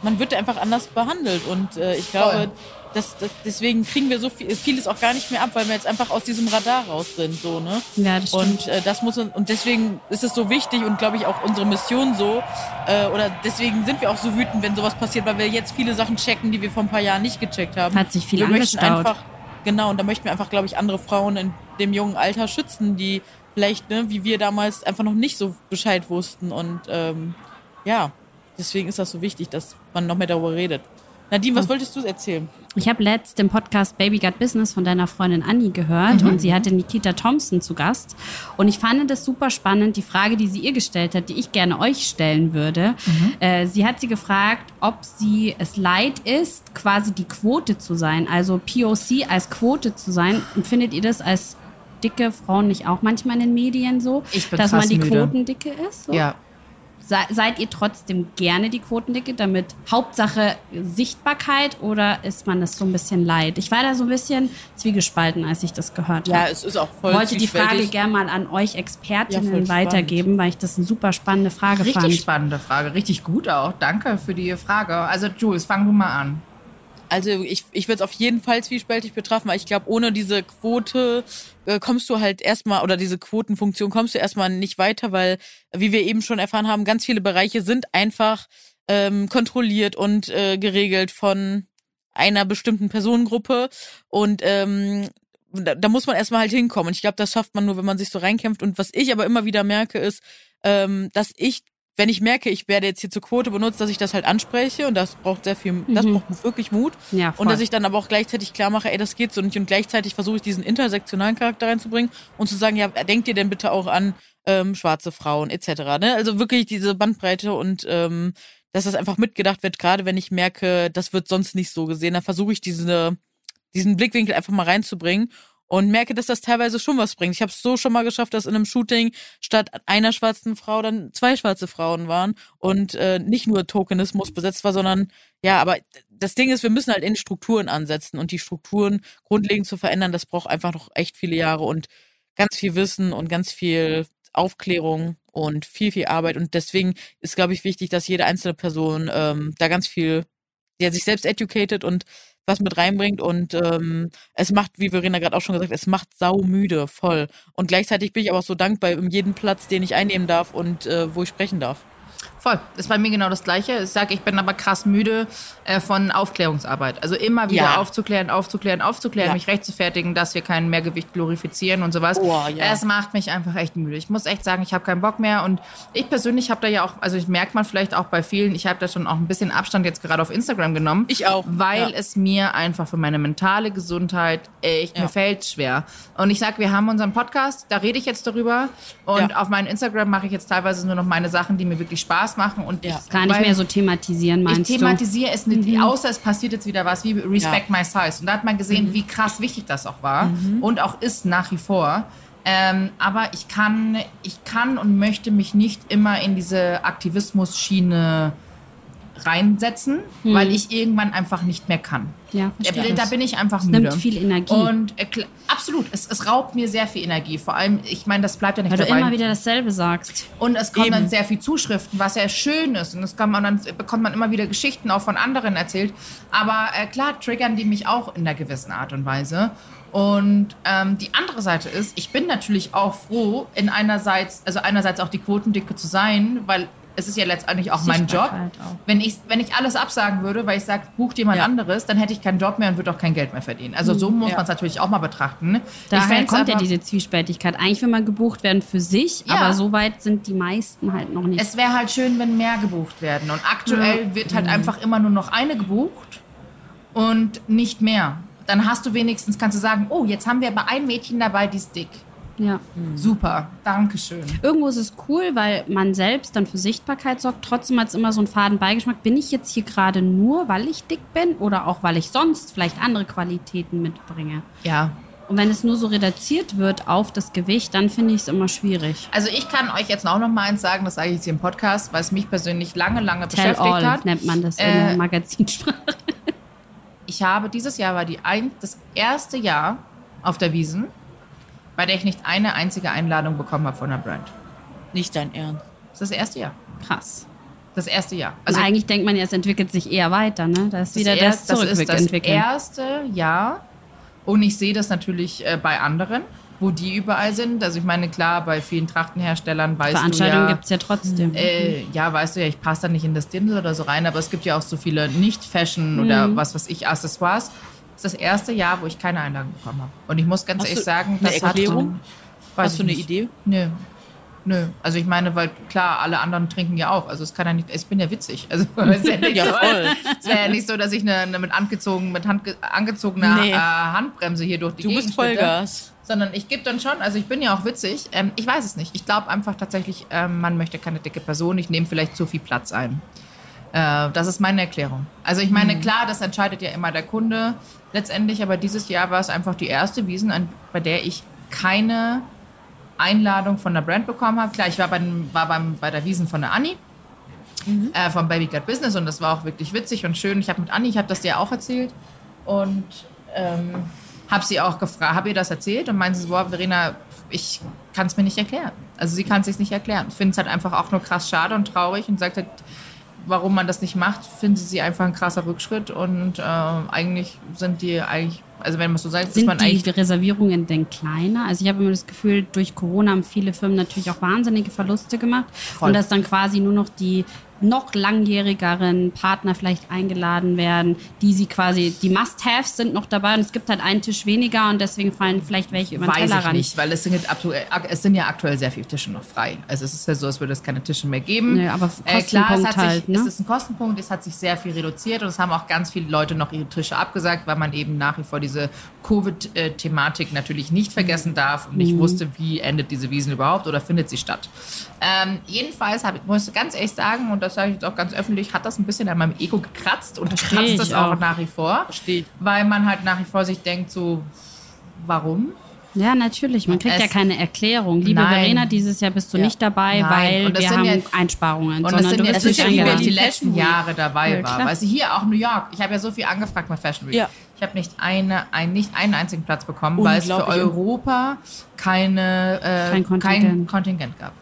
man wird einfach anders behandelt und äh, ich glaube, Voll. Dass, dass, deswegen kriegen wir so viel, vieles auch gar nicht mehr ab, weil wir jetzt einfach aus diesem Radar raus sind, so ne. Ja, das stimmt. Und äh, das muss uns, und deswegen ist es so wichtig und glaube ich auch unsere Mission so äh, oder deswegen sind wir auch so wütend, wenn sowas passiert, weil wir jetzt viele Sachen checken, die wir vor ein paar Jahren nicht gecheckt haben. Hat sich viel wir möchten angestaut. einfach genau und da möchten wir einfach, glaube ich, andere Frauen in dem jungen Alter schützen, die vielleicht, ne, wie wir damals einfach noch nicht so Bescheid wussten und ähm, ja, deswegen ist das so wichtig, dass man noch mehr darüber redet. Nadine, was wolltest du erzählen? Ich habe letzt den Podcast Baby Got Business von deiner Freundin Anni gehört und sie hatte Nikita Thompson zu Gast. Und ich fand das super spannend, die Frage, die sie ihr gestellt hat, die ich gerne euch stellen würde. Äh, sie hat sie gefragt, ob sie es leid ist, quasi die Quote zu sein, also POC als Quote zu sein. Und findet ihr das als dicke Frauen nicht auch manchmal in den Medien so, dass man die müde. Quotendicke ist? So? Ja. Se seid ihr trotzdem gerne die Quotendicke, damit Hauptsache Sichtbarkeit oder ist man das so ein bisschen leid? Ich war da so ein bisschen zwiegespalten, als ich das gehört Ja, habe. es ist auch voll wollte die Frage gerne mal an euch Ja, Expertinnen spannend. weitergeben, weil ich das eine super spannende Frage Richtig fand. spannende Frage. Richtig gut auch. Danke für die Frage. Also, Jules, fang du mal an. Also ich, ich würde es auf jeden Fall zwiespältig betrachten, weil ich glaube, ohne diese Quote äh, kommst du halt erstmal, oder diese Quotenfunktion kommst du erstmal nicht weiter, weil, wie wir eben schon erfahren haben, ganz viele Bereiche sind einfach ähm, kontrolliert und äh, geregelt von einer bestimmten Personengruppe. Und ähm, da, da muss man erstmal halt hinkommen. Und ich glaube, das schafft man nur, wenn man sich so reinkämpft. Und was ich aber immer wieder merke, ist, ähm, dass ich, wenn ich merke, ich werde jetzt hier zur Quote benutzt, dass ich das halt anspreche und das braucht sehr viel, das Mhm. braucht wirklich Mut. Ja, voll. Und dass ich dann aber auch gleichzeitig klar mache, ey, das geht so nicht. Und gleichzeitig versuche ich diesen intersektionalen Charakter reinzubringen und zu sagen, ja, denkt ihr denn bitte auch an ähm, schwarze Frauen etc. Ne? Also wirklich diese Bandbreite und ähm, dass das einfach mitgedacht wird, gerade wenn ich merke, das wird sonst nicht so gesehen, dann versuche ich diese, diesen Blickwinkel einfach mal reinzubringen und merke, dass das teilweise schon was bringt. Ich habe es so schon mal geschafft, dass in einem Shooting statt einer schwarzen Frau dann zwei schwarze Frauen waren und äh, nicht nur Tokenismus besetzt war, sondern ja, aber das Ding ist, wir müssen halt in Strukturen ansetzen und die Strukturen grundlegend zu verändern, das braucht einfach noch echt viele Jahre und ganz viel Wissen und ganz viel Aufklärung und viel, viel Arbeit. Und deswegen ist, glaube ich, wichtig, dass jede einzelne Person ähm, da ganz viel, ja, sich selbst educated und was mit reinbringt. Und ähm, es macht, wie Verena gerade auch schon gesagt, es macht saumüde, voll. Und gleichzeitig bin ich aber auch so dankbar um jeden Platz, den ich einnehmen darf und äh, wo ich sprechen darf. Voll. Ist bei mir genau das Gleiche. Ich sage, ich bin aber krass müde äh, von Aufklärungsarbeit. Also immer wieder Ja. aufzuklären, aufzuklären, aufzuklären, Ja. mich rechtfertigen, dass wir kein Mehrgewicht glorifizieren und sowas. Oh, ja. Es macht mich einfach echt müde. Ich muss echt sagen, ich habe keinen Bock mehr. Und ich persönlich habe da ja auch, also ich merkt man vielleicht auch bei vielen, ich habe da schon auch ein bisschen Abstand jetzt gerade auf Instagram genommen. Ich auch, Weil es mir einfach für meine mentale Gesundheit echt, mir fällt schwer. Und ich sag, wir haben unseren Podcast, da rede ich jetzt darüber. Und auf meinem Instagram mache ich jetzt teilweise nur noch meine Sachen, die mir wirklich Spaß machen. Und Ja. ich Gar nicht mehr so thematisieren, Ich meinst du? thematisiere es nicht, außer es passiert jetzt wieder was wie Respect Ja. My Size. Und da hat man gesehen, wie krass wichtig das auch war und auch ist nach wie vor. Ähm, aber ich kann, ich kann und möchte mich nicht immer in diese Aktivismus-Schiene reinsetzen, weil ich irgendwann einfach nicht mehr kann. Ja, Da, verstehe da ich. bin ich einfach Es müde. nimmt viel Energie. Und äh, absolut, es, es raubt mir sehr viel Energie. Vor allem, ich meine, das bleibt ja nicht Weil du dabei. immer wieder dasselbe sagst. Und es kommen Eben. dann sehr viel Zuschriften, was ja schön ist. Und es kann man dann bekommt man immer wieder Geschichten auch von anderen erzählt. Aber äh, klar triggern die mich auch in einer gewissen Art und Weise. Und ähm, die andere Seite ist, ich bin natürlich auch froh, in einerseits, also einerseits auch die Quotendicke zu sein, weil es ist ja letztendlich auch mein Job. Auch. Wenn ich, wenn ich alles absagen würde, weil ich sage, bucht jemand Ja. anderes, dann hätte ich keinen Job mehr und würde auch kein Geld mehr verdienen. Also so muss Ja. man es natürlich auch mal betrachten. Daher kommt ja aber- diese Zwiespältigkeit. Eigentlich will man gebucht werden für sich, Ja. aber so weit sind die meisten halt noch nicht. Es wäre halt schön, wenn mehr gebucht werden. Und aktuell wird halt einfach immer nur noch eine gebucht und nicht mehr. Dann hast du wenigstens, kannst du sagen, oh, jetzt haben wir aber ein Mädchen dabei, die ist dick. Ja. Super, Dankeschön. Irgendwo ist es cool, weil man selbst dann für Sichtbarkeit sorgt. Trotzdem hat es immer so einen faden Beigeschmack. Bin ich jetzt hier gerade nur, weil ich dick bin oder auch, weil ich sonst vielleicht andere Qualitäten mitbringe? Ja. Und wenn es nur so reduziert wird auf das Gewicht, dann finde ich es immer schwierig. Also ich kann euch jetzt auch noch mal eins sagen, das sage ich jetzt hier im Podcast, weil es mich persönlich lange, lange Tell beschäftigt all hat. nennt man das in Äh, der Magazinsprache. Ich habe dieses Jahr war die ein, das erste Jahr auf der Wiesen, bei der ich nicht eine einzige Einladung bekommen habe von der Brand. Nicht dein Ernst. Das ist das erste Jahr. Krass. Das erste Jahr. Also eigentlich denkt man ja, es entwickelt sich eher weiter, ne? Da ist wieder das, das das ist das erste Jahr. Und ich sehe das natürlich äh, bei anderen, wo die überall sind. Also ich meine, klar, bei vielen Trachtenherstellern weißt du Veranstaltungen ja, gibt es ja trotzdem. äh, ja, weißt du ja, ich passe da nicht in das Dirndl oder so rein, aber es gibt ja auch so viele Nicht-Fashion oder was weiß ich, Accessoires. Das ist das erste Jahr, wo ich keine Einladung bekommen habe. Und ich muss ganz Hast ehrlich du sagen, eine das Erklärung? hat... Hast du eine nicht. Idee? Nö. Nö. Also ich meine, weil klar, alle anderen trinken ja auch. Also es kann ja nicht, ich bin ja witzig. Also *laughs* es ist ja nicht Ja, so, voll. es wäre ja nicht so, dass ich eine, eine mit angezogen, mit Hand, angezogener Nee. äh, Handbremse hier durch die Du Gegend bist schlitter. Vollgas. Sondern ich gebe dann schon, also ich bin ja auch witzig. Ähm, ich weiß es nicht. Ich glaube einfach tatsächlich, ähm, man möchte keine dicke Person. Ich nehme vielleicht zu viel Platz ein. Äh, das ist meine Erklärung. Also ich meine, klar, das entscheidet ja immer der Kunde letztendlich, aber dieses Jahr war es einfach die erste Wiesen, an, bei der ich keine Einladung von der Brand bekommen habe. Klar, ich war, bei, war beim, bei der Wiesen von der Anni. Äh, vom Baby Got Business und das war auch wirklich witzig und schön. Ich habe mit Anni, ich habe das dir auch erzählt und ähm, habe sie auch gefragt, habe ihr das erzählt und meinte sie, boah, Verena, ich kann es mir nicht erklären. Also sie kann es sich nicht erklären. Ich finde es halt einfach auch nur krass schade und traurig und sagt halt, warum man das nicht macht, finden sie einfach ein krasser Rückschritt und äh, eigentlich sind die eigentlich, also wenn man so sagt, ist Sind man die Reservierungen denn kleiner? Also ich habe immer das Gefühl, durch Corona haben viele Firmen natürlich auch wahnsinnige Verluste gemacht Voll. und dass dann quasi nur noch die noch langjährigeren Partner vielleicht eingeladen werden, die sie quasi, die Must-Haves sind noch dabei und es gibt halt einen Tisch weniger und deswegen fallen vielleicht welche über den Weiß ich Tellerrand. nicht, weil es sind, jetzt aktuell, es sind ja aktuell sehr viele Tische noch frei. Also es ist ja so, als würde es keine Tische mehr geben. Nee, aber äh, klar, es hat sich, halt, ne? es ist ein Kostenpunkt, es hat sich sehr viel reduziert und es haben auch ganz viele Leute noch ihre Tische abgesagt, weil man eben nach wie vor diese Covid-Thematik natürlich nicht vergessen darf und Mhm. nicht wusste, wie endet diese Wiesen überhaupt oder findet sie statt. Ähm, jedenfalls hab, ich muss ich ganz ehrlich sagen, und das sage ich jetzt auch ganz öffentlich, hat das ein bisschen an meinem Ego gekratzt und Versteh kratzt es auch, auch. nach wie vor. Verstehe. Weil man halt nach wie vor sich denkt, so, warum? Ja, natürlich. Man kriegt Es- ja keine Erklärung. Liebe Nein. Verena, dieses Jahr bist du Ja. nicht dabei, Nein. weil Und das wir sind haben ja- Einsparungen. Und das sondern sind du jetzt wirst das nicht ist ja wie eingeladen. die letzten. Jahre dabei Ja, war. Weißt du, hier auch New York. Ich habe ja so viel angefragt bei Fashion Week. Ja. Ich habe nicht, eine, ein, nicht einen einzigen Platz bekommen, weil es für. Europa keine, äh, Kein Kontingent. kein Kontingent gab.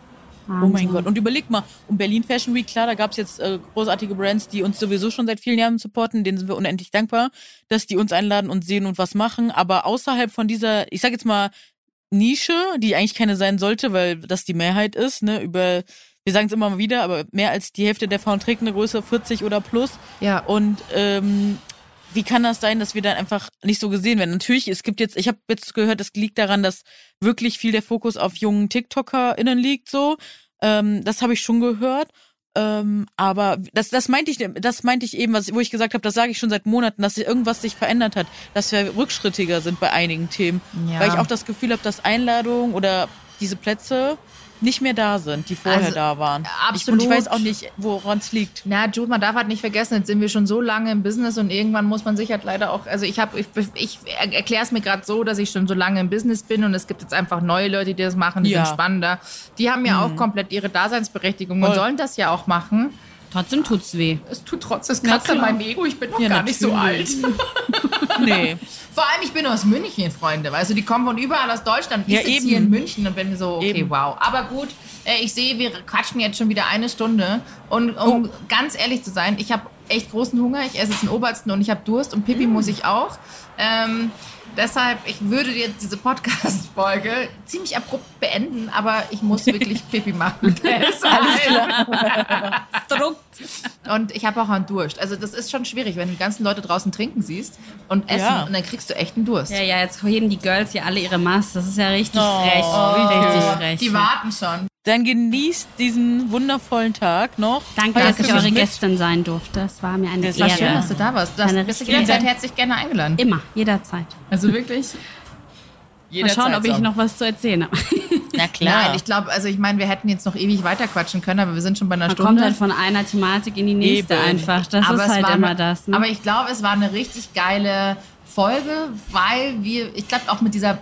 Oh mein Wahnsinn. Gott. Und überleg mal, um Berlin Fashion Week, klar, da gab es jetzt äh, großartige Brands, die uns sowieso schon seit vielen Jahren supporten, denen sind wir unendlich dankbar, dass die uns einladen und sehen und was machen. Aber außerhalb von dieser, ich sag jetzt mal, Nische, die eigentlich keine sein sollte, weil das die Mehrheit ist, ne, über, wir sagen es immer mal wieder, aber mehr als die Hälfte der Frauen trägt eine Größe 40 oder plus. Ja. Und ähm, wie kann das sein, dass wir dann einfach nicht so gesehen werden? Natürlich, es gibt jetzt, ich habe jetzt gehört, es liegt daran, dass wirklich viel der Fokus auf jungen TikTokerInnen liegt, so. Ähm, das habe ich schon gehört. Ähm, aber das, das meinte ich, das meinte ich eben, was, wo ich gesagt habe, das sage ich schon seit Monaten, dass irgendwas sich verändert hat, dass wir rückschrittiger sind bei einigen Themen. Ja. Weil ich auch das Gefühl habe, dass Einladungen oder diese Plätze nicht mehr da sind, die vorher Also, da waren. Ich, und absolut. ich weiß auch nicht, woran es liegt. Na, Jude, man darf halt nicht vergessen, jetzt sind wir schon so lange im Business und irgendwann muss man sich halt leider auch, also ich habe, ich, ich erkläre es mir gerade so, dass ich schon so lange im Business bin und es gibt jetzt einfach neue Leute, die das machen, die Ja. sind spannender. Die haben ja auch komplett ihre Daseinsberechtigung und Voll. sollen das ja auch machen. Trotzdem tut's weh. Es tut trotzdem, es kratzt an meinem Ego, ich bin noch Ja, gar nicht so alt. *laughs* natürlich. Nee. Vor allem, ich bin aus München, Freunde. Weißt du, die kommen von überall aus Deutschland. Ich Ja, sitze eben. hier in München und bin so, okay, Eben. wow. Aber gut, äh, ich sehe, wir quatschen jetzt schon wieder eine Stunde. Und um Oh. ganz ehrlich zu sein, ich habe echt großen Hunger. Ich esse jetzt einen Obersten und ich habe Durst und Mm. Pipi muss ich auch. Ähm, deshalb, ich würde jetzt diese Podcast-Folge ziemlich abrupt beenden, aber ich muss *laughs* wirklich Pipi machen. Deshalb. *laughs* Druckt. Und ich habe auch einen Durst. Also das ist schon schwierig, wenn du die ganzen Leute draußen trinken siehst und essen Ja. und dann kriegst du echt einen Durst. Ja, ja, jetzt heben die Girls hier alle ihre Maske. Das ist ja richtig Oh, frech. richtig frech. Die warten schon. Dann genießt diesen wundervollen Tag noch. Danke, dass ich eure. Gästin sein durfte. Es war mir eine Das war Ehre. Schön, dass du da warst. Du hast, bist jederzeit herzlich gerne eingeladen. Immer, jederzeit. Also wirklich? Mal schauen, ob ich noch was zu erzählen habe. Na *laughs* Nein, ich glaube, also ich meine, wir hätten jetzt noch ewig weiter quatschen können, aber wir sind schon bei einer Man Stunde. kommt halt von einer Thematik in die nächste Eben. einfach. Das aber ist es halt war immer das. Ne? Aber ich glaube, es war eine richtig geile Folge, weil wir, ich glaube auch mit dieser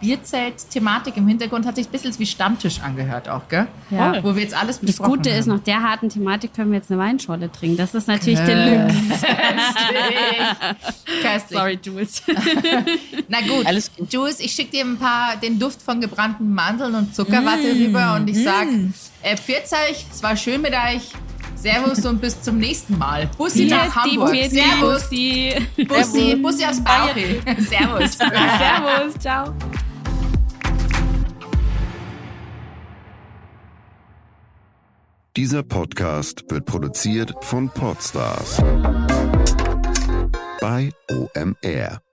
Bierzelt-Thematik im Hintergrund hat sich ein bisschen wie Stammtisch angehört auch, gell? Ja. Wo wir jetzt alles Das besprochen Gute haben. ist, nach der harten Thematik können wir jetzt eine Weinschorle trinken. Das ist natürlich Deluxe. Köstlich. *laughs* Köstlich. Sorry, Jules. *laughs* Na gut, Alles gut. Jules, ich schicke dir ein paar, den Duft von gebrannten Mandeln und Zuckerwatte rüber und ich sag, äh, pfiat euch, es war schön mit euch. Servus und bis zum nächsten Mal. Bussi nach Hamburg. Pieti, Servus. Bussi. Bussi, Bussi aus Bauch. *laughs* Servus. Servus, ciao. Dieser Podcast wird produziert von Podstars bei OMR.